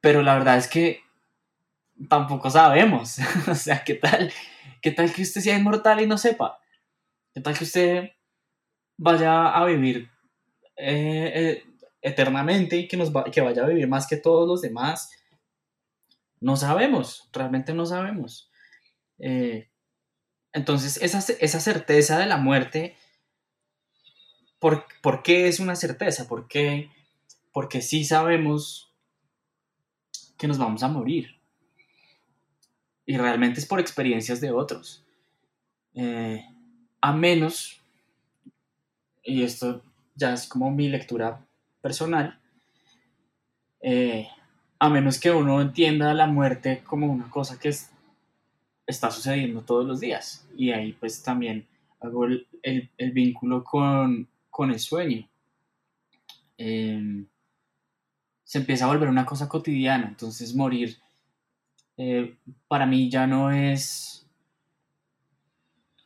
Pero la verdad es que tampoco sabemos. o sea, ¿qué tal? ¿Qué tal que usted sea inmortal y no sepa? ¿Qué tal que usted vaya a vivir eh, eh, eternamente y que, nos que vaya a vivir más que todos los demás? No sabemos, realmente no sabemos. Eh, entonces, esa, esa, certeza de la muerte, ¿por, ¿por, qué es una certeza? ¿Por qué? Porque sí sabemos que nos vamos a morir. Y realmente es por experiencias de otros. Eh, a menos, y esto ya es como mi lectura personal, eh, a menos que uno entienda la muerte como una cosa que es está sucediendo todos los días. Y ahí pues también hago el, el, vínculo con, con, el sueño. Em, se empieza a volver una cosa cotidiana, entonces morir eh, para mí ya no es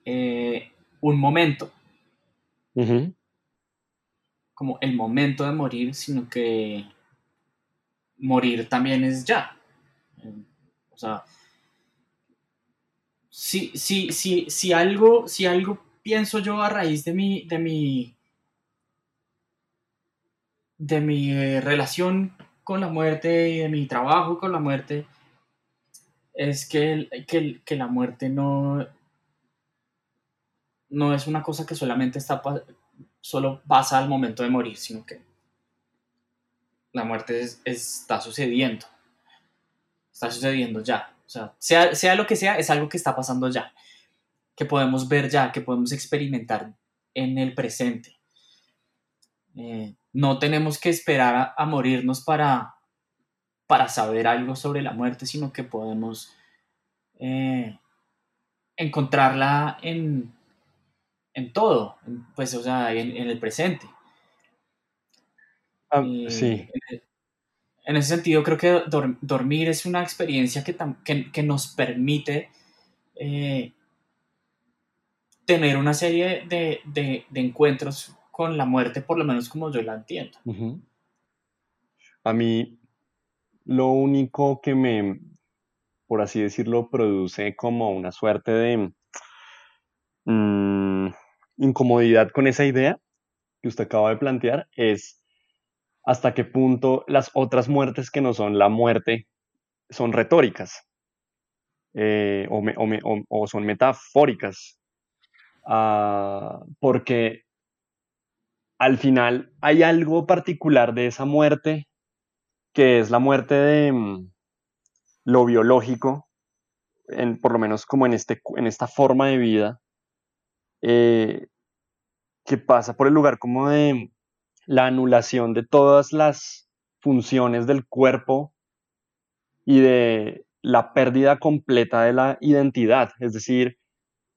eh, un momento, como el momento de morir, sino que morir también es ya. O sea, si, si, si, si, algo, si algo pienso yo a raíz de mi, de mi, de mi eh, relación con la muerte y de mi trabajo con la muerte, es que, que, la muerte no, no es una cosa que solamente está, solo pasa al momento de morir, sino que la muerte está sucediendo, está sucediendo ya. O sea, sea, lo que sea, es algo que está pasando ya, que podemos ver ya, que podemos experimentar en el presente. Eh, no tenemos que esperar a, morirnos para, para saber algo sobre la muerte, sino que podemos eh, encontrarla en, en todo, pues, o sea, en, el presente. Ah, sí en ese sentido creo que dormir es una experiencia que, que, nos permite eh, tener una serie de, de, encuentros con la muerte, por lo menos como yo la entiendo. A mí lo único que me, por así decirlo, produce como una suerte de, mm, incomodidad con esa idea que usted acaba de plantear es hasta qué punto las otras muertes que no son la muerte son retóricas eh, o, son metafóricas. Ah, porque al final hay algo particular de esa muerte que es la muerte de mm, lo biológico, por lo menos como en, este, en esta forma de vida, eh, que pasa por el lugar como de la anulación de todas las funciones del cuerpo y de la pérdida completa de la identidad, es decir,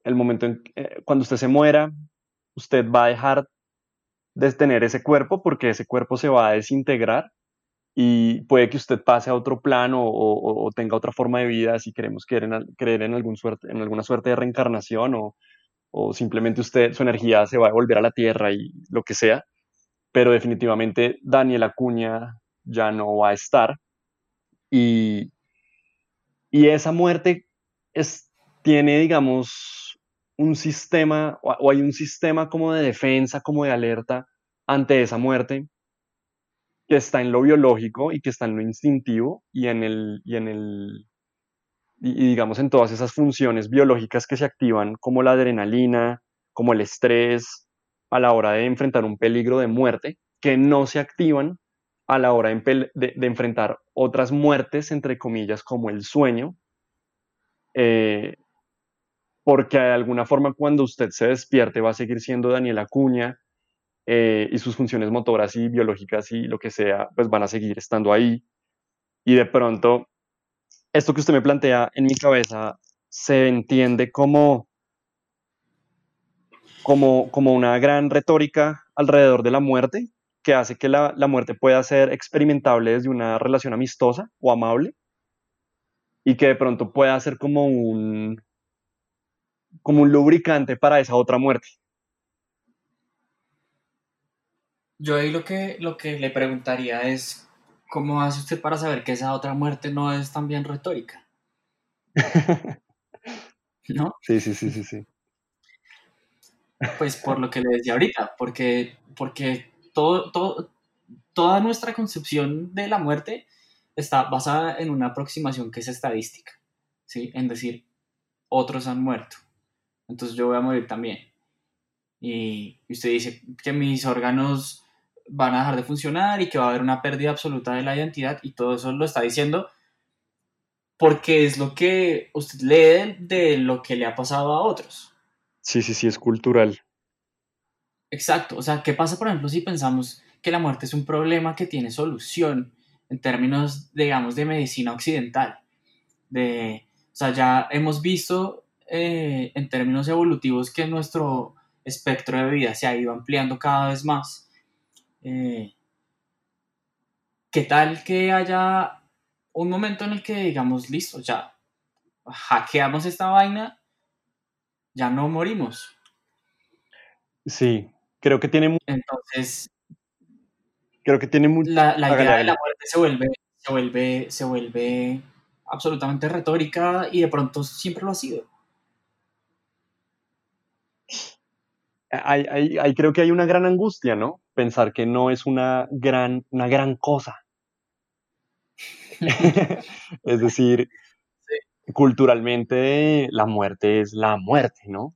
el momento en eh, cuando usted se muera, usted va a dejar de tener ese cuerpo porque ese cuerpo se va a desintegrar y puede que usted pase a otro plano o, tenga otra forma de vida si queremos creer en, creer suerte, en alguna suerte de reencarnación o, o simplemente usted, su energía se va a volver a la tierra y lo que sea, pero definitivamente Daniel Acuña ya no va a estar. Y, y esa muerte es, tiene, digamos, un sistema o hay un sistema como de defensa, como de alerta ante esa muerte que está en lo biológico y que está en lo instintivo y en el, y en el y, digamos en todas esas funciones biológicas que se activan como la adrenalina, como el estrés a la hora de enfrentar un peligro de muerte, que no se activan a la hora de, enfrentar otras muertes, entre comillas, como el sueño, eh, porque de alguna forma cuando usted se despierte va a seguir siendo Daniel Acuña, eh, y sus funciones motoras y biológicas y lo que sea, pues van a seguir estando ahí. Y de pronto, esto que usted me plantea en mi cabeza se entiende como, como, como una gran retórica alrededor de la muerte, que hace que la, la muerte pueda ser experimentable desde una relación amistosa o amable, y que de pronto pueda ser como un, como un lubricante para esa otra muerte. Yo ahí lo que, lo que le preguntaría es, ¿cómo hace usted para saber que esa otra muerte no es también retórica? ¿No? Sí, sí, sí, sí, sí. Pues por lo que le decía ahorita, porque, porque todo, todo, toda nuestra concepción de la muerte está basada en una aproximación que es estadística, ¿sí? En decir, otros han muerto, entonces yo voy a morir también. Y usted dice que mis órganos van a dejar de funcionar y que va a haber una pérdida absoluta de la identidad y todo eso lo está diciendo porque es lo que usted lee de lo que le ha pasado a otros. Sí, sí, sí, es cultural. Exacto, o sea, ¿qué pasa, por ejemplo, si pensamos que la muerte es un problema que tiene solución en términos, digamos, de medicina occidental? De, o sea, ya hemos visto eh, en términos evolutivos que nuestro espectro de vida se ha ido ampliando cada vez más eh, ¿Qué tal que haya un momento en el que digamos, listo, ya hackeamos esta vaina, ya no morimos? Sí, creo que tiene... Entonces... Creo que tiene mucho... La, la idea de la muerte se vuelve, se vuelve, se vuelve absolutamente retórica y de pronto siempre lo ha sido. Hay, creo que hay una gran angustia, ¿no? Pensar que no es una gran, una gran cosa. es decir, culturalmente la muerte es la muerte, ¿no?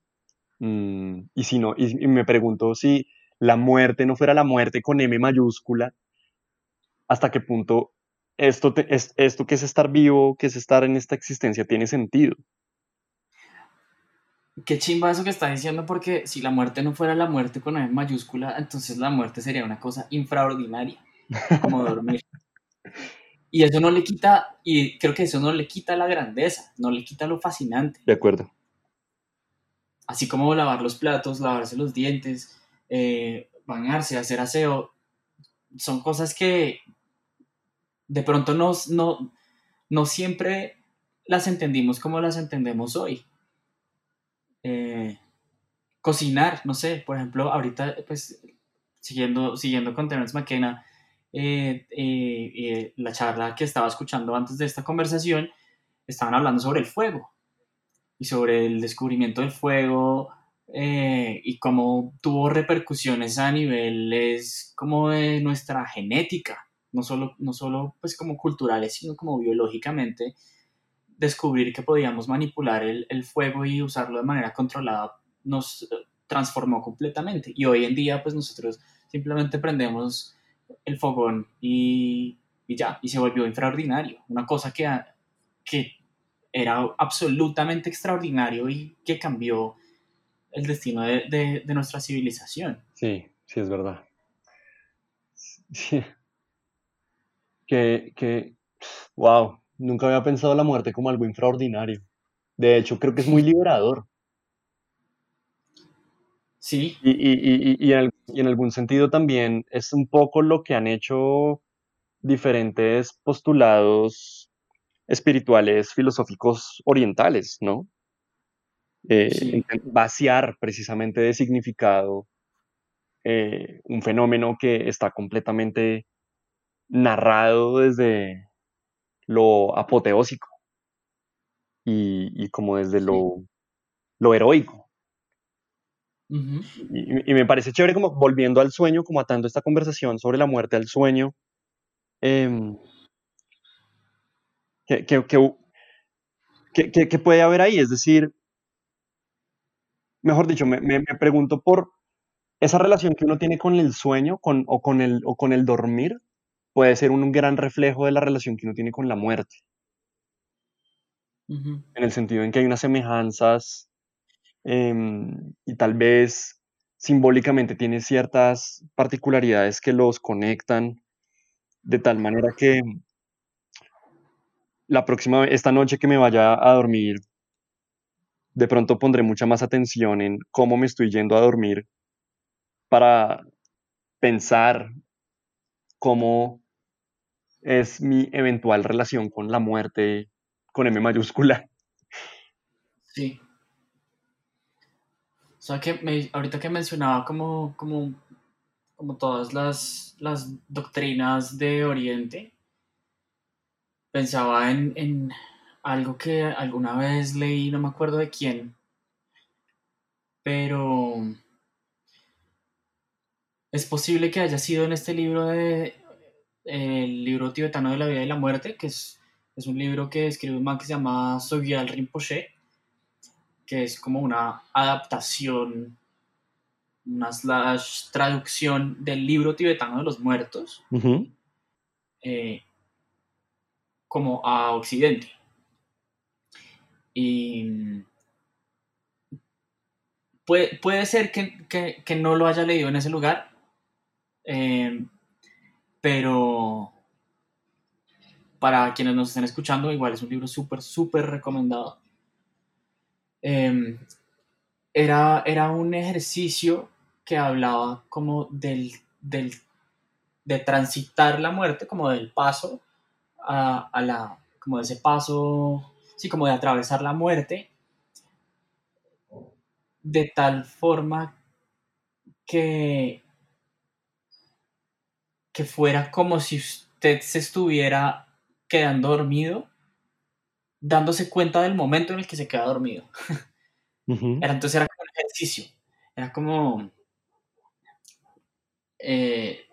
Mm, y si no, y, me pregunto si la muerte no fuera la muerte con M mayúscula, ¿hasta qué punto esto, es, esto que es estar vivo, que es estar en esta existencia, tiene sentido? Qué chimba eso que está diciendo, porque si la muerte no fuera la muerte con M mayúscula, entonces la muerte sería una cosa infraordinaria, como dormir. Y eso no le quita, y creo que eso no le quita la grandeza, no le quita lo fascinante. De acuerdo. Así como lavar los platos, lavarse los dientes, eh, bañarse, hacer aseo, son cosas que de pronto no, no siempre las entendimos como las entendemos hoy. Eh, cocinar, no sé, por ejemplo, ahorita, pues, siguiendo, siguiendo con Terence McKenna, eh, eh, la charla que estaba escuchando antes de esta conversación, estaban hablando sobre el fuego y sobre el descubrimiento del fuego eh, y cómo tuvo repercusiones a niveles como de nuestra genética, no solo, no solo pues como culturales, sino como biológicamente, descubrir que podíamos manipular el, el fuego y usarlo de manera controlada nos transformó completamente. Y hoy en día, pues nosotros simplemente prendemos el fogón y, y ya, y se volvió extraordinario. Una cosa que, que era absolutamente extraordinario y que cambió el destino de, de, nuestra civilización. Sí, sí, es verdad. Sí. Que, que, wow, nunca había pensado la muerte como algo extraordinario. De hecho, creo que es muy liberador. Sí. Y, y, y, y, en algún sentido también es un poco lo que han hecho diferentes postulados espirituales, filosóficos orientales, ¿no? Eh, vaciar precisamente de significado eh, un fenómeno que está completamente narrado desde lo apoteósico y, como desde lo, lo heroico y, me parece chévere como volviendo al sueño, como atando esta conversación sobre la muerte al sueño. Em, ¿qué, puede haber ahí? Es decir, mejor dicho, me, pregunto por esa relación que uno tiene con el sueño con, o, con el, o con el dormir, puede ser un, gran reflejo de la relación que uno tiene con la muerte. En el sentido en que hay unas semejanzas Em, y tal vez simbólicamente tiene ciertas particularidades que los conectan de tal manera que la próxima esta noche que me vaya a dormir, de pronto pondré mucha más atención en cómo me estoy yendo a dormir para pensar cómo es mi eventual relación con la muerte con M mayúscula. Sí. O sea, que ahorita que mencionaba como, como, como todas las, las doctrinas de Oriente, pensaba en, en algo que alguna vez leí, no me acuerdo de quién, pero es posible que haya sido en este libro de el libro tibetano de la vida y la muerte, que es, es un libro que escribe un man que se llama Sogyal Rinpoche, que es como una adaptación, una slash traducción del libro tibetano de los muertos, eh, como a Occidente. Y puede, puede ser que, no lo haya leído en ese lugar, eh, pero para quienes nos estén escuchando, igual es un libro súper, súper recomendado. Em, era, era un ejercicio que hablaba como del, del, de transitar la muerte, como del paso a, a, la, como de ese paso, sí, como de atravesar la muerte, de tal forma que, que fuera como si usted se estuviera quedando dormido dándose cuenta del momento en el que se queda dormido. era, entonces era como un ejercicio, era como... Eh,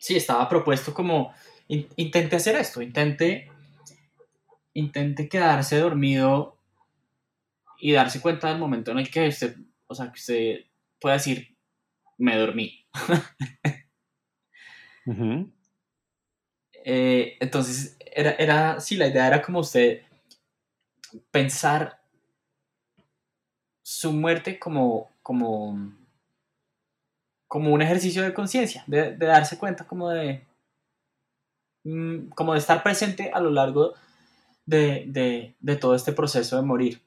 sí, estaba propuesto como, intente hacer esto, intente, intente quedarse dormido y darse cuenta del momento en el que usted, o sea, que usted pueda decir, me dormí. Eh, entonces, era, era, sí, la idea era como usted pensar su muerte como, como, como un ejercicio de conciencia, de, darse cuenta como de, mm, como de estar presente a lo largo de, todo este proceso de morir.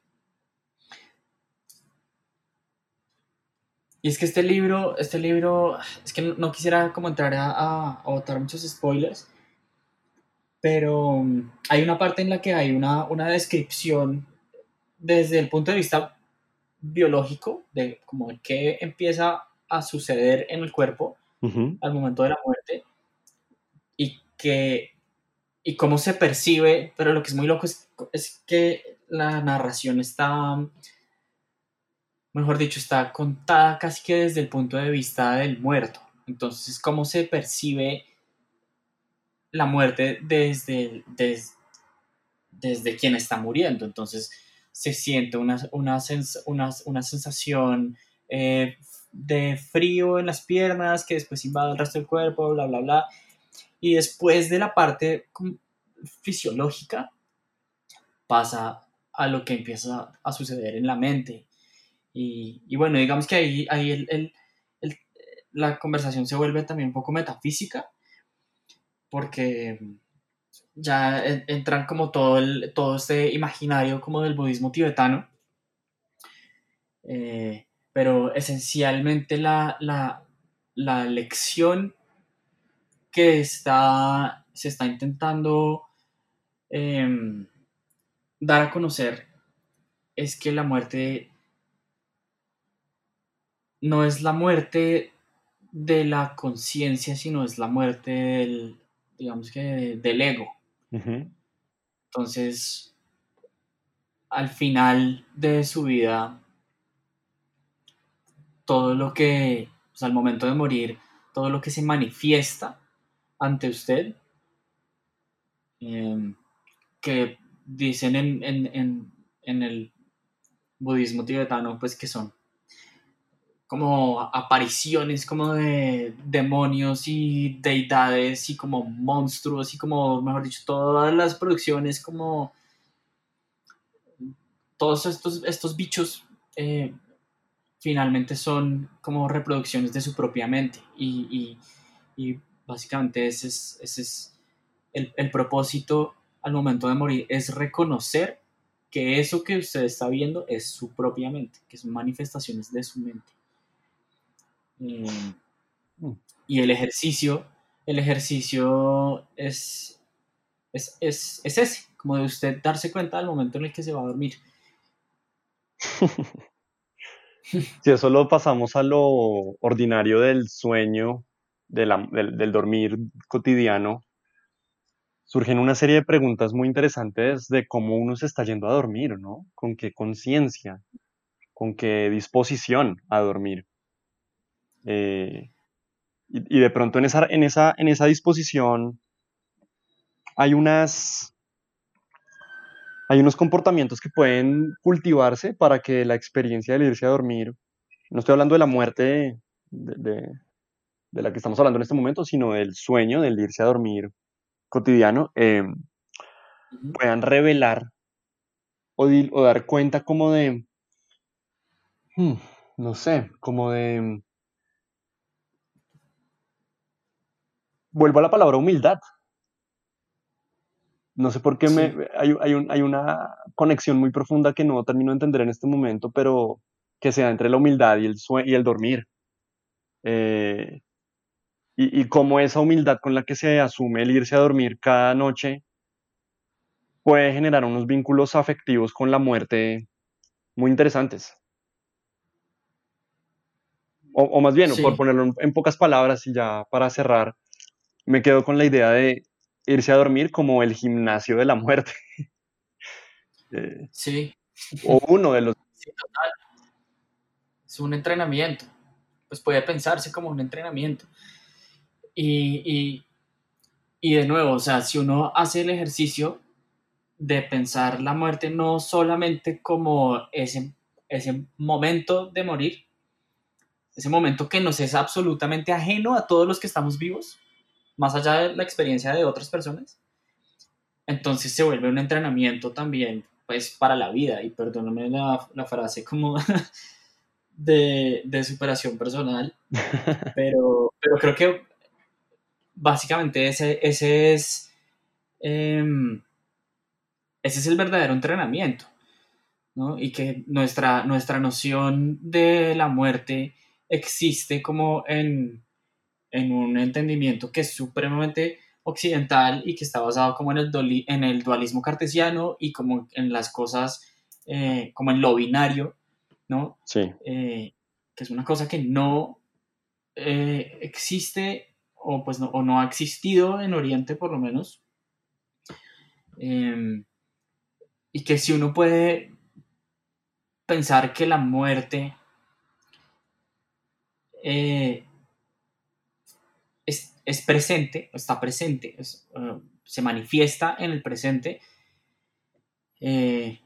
Y es que este libro, este libro, es que no, quisiera como entrar a, a, a botar muchos spoilers, pero mm, hay una parte en la que hay una, una descripción desde el punto de vista biológico de como qué empieza a suceder en el cuerpo al momento de la muerte y que y cómo se percibe, pero lo que es muy loco es, es que la narración está mejor dicho, está contada casi que desde el punto de vista del muerto. Entonces, ¿cómo se percibe la muerte desde, desde, desde quien está muriendo? Entonces, se siente una, una, una, sensación eh, de frío en las piernas que después invade el resto del cuerpo, bla, bla, bla. Y después de la parte fisiológica, pasa a lo que empieza a suceder en la mente. Y, bueno, digamos que ahí, ahí el, la conversación se vuelve también un poco metafísica, porque ya entran como todo, el, todo este imaginario como del budismo tibetano, eh, pero esencialmente la, la, lección que está, se está intentando em, dar a conocer es que la muerte no es la muerte de la conciencia, sino es la muerte del, digamos que, del ego. Entonces, al final de su vida, todo lo que, pues, al momento de morir, todo lo que se manifiesta ante usted, em, que dicen en, en, el budismo tibetano, pues que son como apariciones como de demonios y deidades y como monstruos y como, mejor dicho, todas las producciones como todos estos, estos bichos eh, finalmente son como reproducciones de su propia mente y, básicamente ese es, ese es el, el propósito al momento de morir, es reconocer que eso que usted está viendo es su propia mente, que son manifestaciones de su mente. Mm. y el ejercicio, el ejercicio es, es, es, es, ese, como de usted darse cuenta al momento en el que se va a dormir. Si eso lo pasamos a lo ordinario del sueño, del, del, dormir cotidiano, surgen una serie de preguntas muy interesantes de cómo uno se está yendo a dormir, ¿no? Con qué conciencia, con qué disposición a dormir. Eh, y, de pronto en esa, en, esa, en esa disposición hay unas... Hay unos comportamientos que pueden cultivarse para que la experiencia de irse a dormir, no estoy hablando de la muerte de, de, la que estamos hablando en este momento, sino del sueño, del irse a dormir cotidiano, eh, puedan revelar o, o, dar cuenta como de, hmm, no sé, como de vuelvo a la palabra humildad. No sé por qué me, hay, hay, una conexión muy profunda que no termino de entender en este momento, pero que sea entre la humildad y el, y el dormir. Eh, y, y cómo esa humildad con la que se asume el irse a dormir cada noche puede generar unos vínculos afectivos con la muerte muy interesantes. O, más bien, por ponerlo en, pocas palabras y ya para cerrar, me quedo con la idea de irse a dormir como el gimnasio de la muerte. Eh, sí. O uno de los... Sí, total. Es un entrenamiento. Pues puede pensarse como un entrenamiento. Y, y, de nuevo, o sea, si uno hace el ejercicio de pensar la muerte no solamente como ese, ese momento de morir, ese momento que nos es absolutamente ajeno a todos los que estamos vivos, más allá de la experiencia de otras personas, entonces se vuelve un entrenamiento también, pues, para la vida, y perdóname la, la frase como de, de, superación personal, pero, pero creo que básicamente ese, ese es... Em, ese es el verdadero entrenamiento, ¿no? Y que nuestra, nuestra noción de la muerte existe como en, en un entendimiento que es supremamente occidental y que está basado como en el, en el dualismo cartesiano y como en las cosas, eh, como en lo binario, ¿no? Sí. Eh, que es una cosa que no eh, existe o pues no, o no ha existido en Oriente por lo menos. Em, y que si uno puede pensar que la muerte eh, es, es, presente, está presente, es, uh, se manifiesta en el presente. Eh,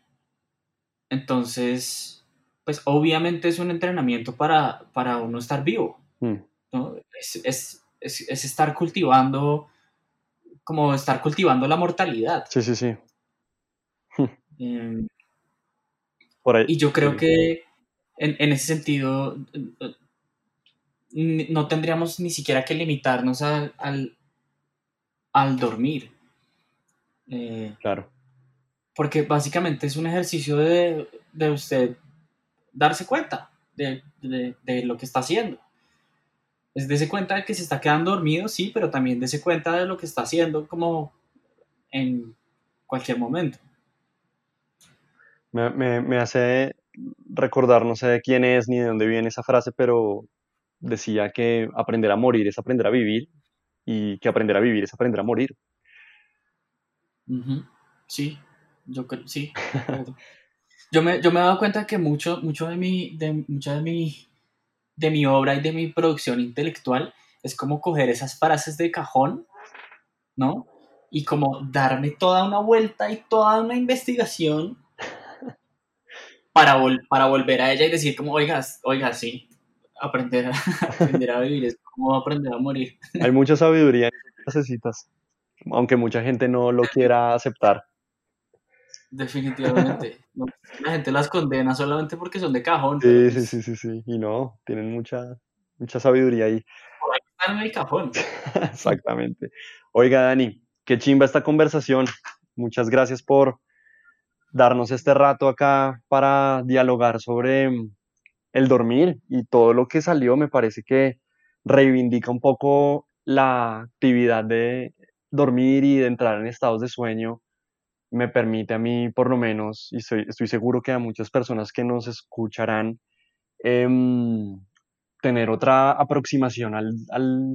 entonces, pues obviamente es un entrenamiento para, para uno estar vivo. Mm. ¿no? Es, es, es, estar cultivando, como estar cultivando la mortalidad. Sí, sí, sí. Eh, Por ahí. Y yo creo que en, en ese sentido no tendríamos ni siquiera que limitarnos al, al, al dormir. Eh, claro. Porque básicamente es un ejercicio de, de usted darse cuenta de, de, de, lo que está haciendo. Es darse cuenta de que se está quedando dormido, sí, pero también darse cuenta de lo que está haciendo como en cualquier momento. Me, me, me hace recordar, no sé de quién es ni de dónde viene esa frase, pero decía que aprender a morir es aprender a vivir y que aprender a vivir es aprender a morir. Sí, yo creo, sí. yo, me, yo me he dado cuenta que mucho, mucho de mi, de, mucha de mi, de mi obra y de mi producción intelectual es como coger esas frases de cajón, ¿no? Y como darme toda una vuelta y toda una investigación para, para volver a ella y decir como, oiga, oiga, sí, aprender a, aprender a vivir, es como aprender a morir. Hay mucha sabiduría en necesitas, aunque mucha gente no lo quiera aceptar. Definitivamente. la gente las condena solamente porque son de cajón. Sí, sí, pues sí, sí, sí. Y no, tienen mucha, mucha sabiduría ahí. Por ahí están en el cajón. Exactamente. Oiga, Dani, qué chimba esta conversación. Muchas gracias por darnos este rato acá para dialogar sobre el dormir y todo lo que salió me parece que reivindica un poco la actividad de dormir y de entrar en estados de sueño. Me permite a mí, por lo menos, y estoy, estoy seguro que a muchas personas que nos escucharán, em, tener otra aproximación al, al,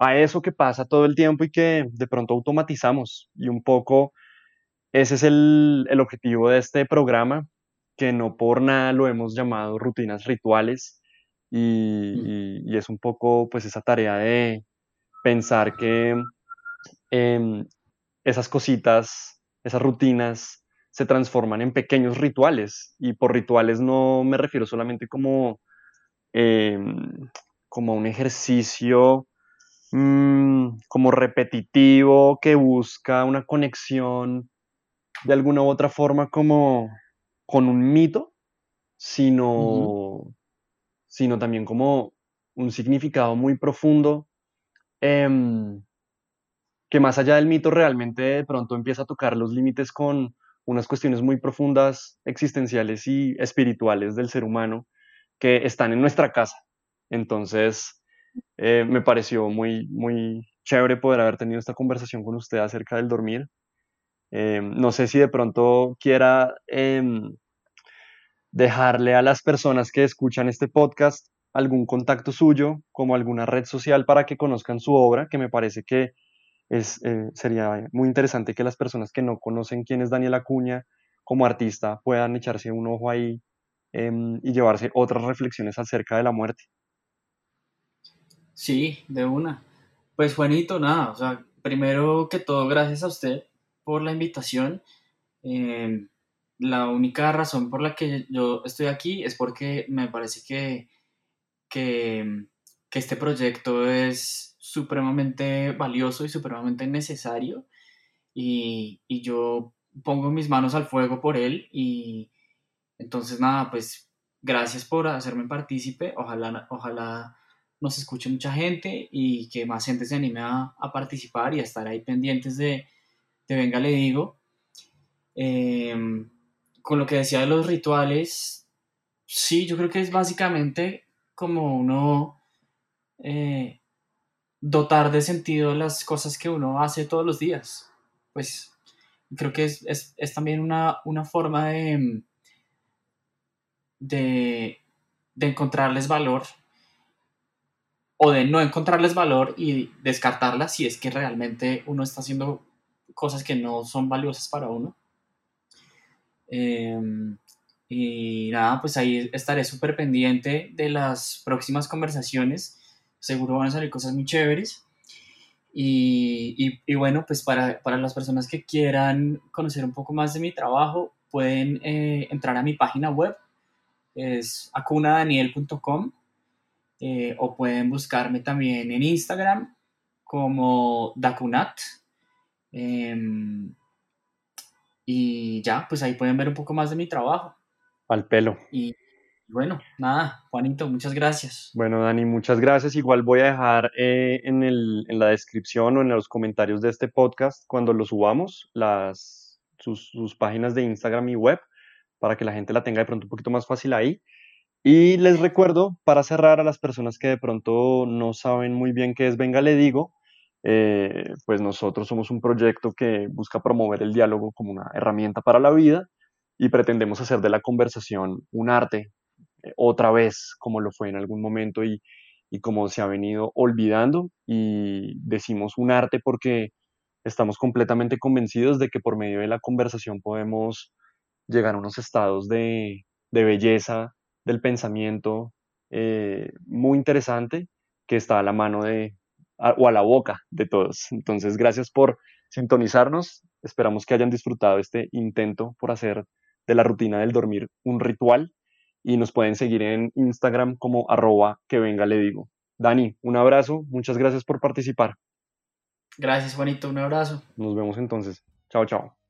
a eso que pasa todo el tiempo y que de pronto automatizamos. Y un poco ese es el, el objetivo de este programa, que no por nada lo hemos llamado rutinas rituales mm. y, es un poco pues esa tarea de pensar que em, esas cositas, esas rutinas se transforman en pequeños rituales y por rituales no me refiero solamente como, em, como un ejercicio mm, como repetitivo que busca una conexión de alguna u otra forma como con un mito, sino, sino también como un significado muy profundo em, que más allá del mito realmente de pronto empieza a tocar los límites con unas cuestiones muy profundas, existenciales y espirituales del ser humano que están en nuestra casa. Entonces, eh, me pareció muy, muy chévere poder haber tenido esta conversación con usted acerca del dormir. Em, no sé si de pronto quiera em, dejarle a las personas que escuchan este podcast algún contacto suyo, como alguna red social para que conozcan su obra, que me parece que es, eh, sería muy interesante que las personas que no conocen quién es Daniel Acuña como artista puedan echarse un ojo ahí em, y llevarse otras reflexiones acerca de la muerte. Sí, de una. Pues Juanito, nada, o sea, primero que todo, gracias a usted por la invitación. Eh, la única razón por la que yo estoy aquí es porque me parece que, que, este proyecto es supremamente valioso y supremamente necesario y, yo pongo mis manos al fuego por él y entonces nada, pues gracias por hacerme partícipe, ojalá, ojalá nos escuche mucha gente y que más gente se anime a, participar y a estar ahí pendientes de, de Venga Le Digo. Em, con lo que decía de los rituales, sí, yo creo que es básicamente como uno eh, dotar de sentido las cosas que uno hace todos los días. Pues creo que es, también una, forma de, de, de encontrarles valor o de no encontrarles valor y descartarlas si es que realmente uno está haciendo cosas que no son valiosas para uno. Em, Y nada, pues ahí estaré súper pendiente de las próximas conversaciones. Seguro van a salir cosas muy chéveres. Y, y, bueno, pues para, para, las personas que quieran conocer un poco más de mi trabajo, pueden eh, entrar a mi página web, es acunadaniel.com, eh, o pueden buscarme también en Instagram como Dacunat. Em, y ya, pues ahí pueden ver un poco más de mi trabajo. Al pelo. Y bueno, nada, Juanito, muchas gracias. Bueno, Dani, muchas gracias. Igual voy a dejar eh, en, el, en, la descripción o en los comentarios de este podcast, cuando lo subamos, las, sus, sus, páginas de Instagram y web, para que la gente la tenga de pronto un poquito más fácil ahí. Y les recuerdo, para cerrar a las personas que de pronto no saben muy bien qué es Venga, le digo, eh, pues nosotros somos un proyecto que busca promover el diálogo como una herramienta para la vida y pretendemos hacer de la conversación un arte, eh, otra vez como lo fue en algún momento y, y como se ha venido olvidando. Y decimos un arte porque estamos completamente convencidos de que por medio de la conversación podemos llegar a unos estados de, de belleza del pensamiento eh, muy interesante que está a la mano de, o a la boca de todos. Entonces, gracias por sintonizarnos. Esperamos que hayan disfrutado este intento por hacer de la rutina del dormir un ritual y nos pueden seguir en Instagram como arroba que venga le digo. Dani, un abrazo, muchas gracias por participar. Gracias Juanito, un abrazo. Nos vemos entonces. Chao, chao.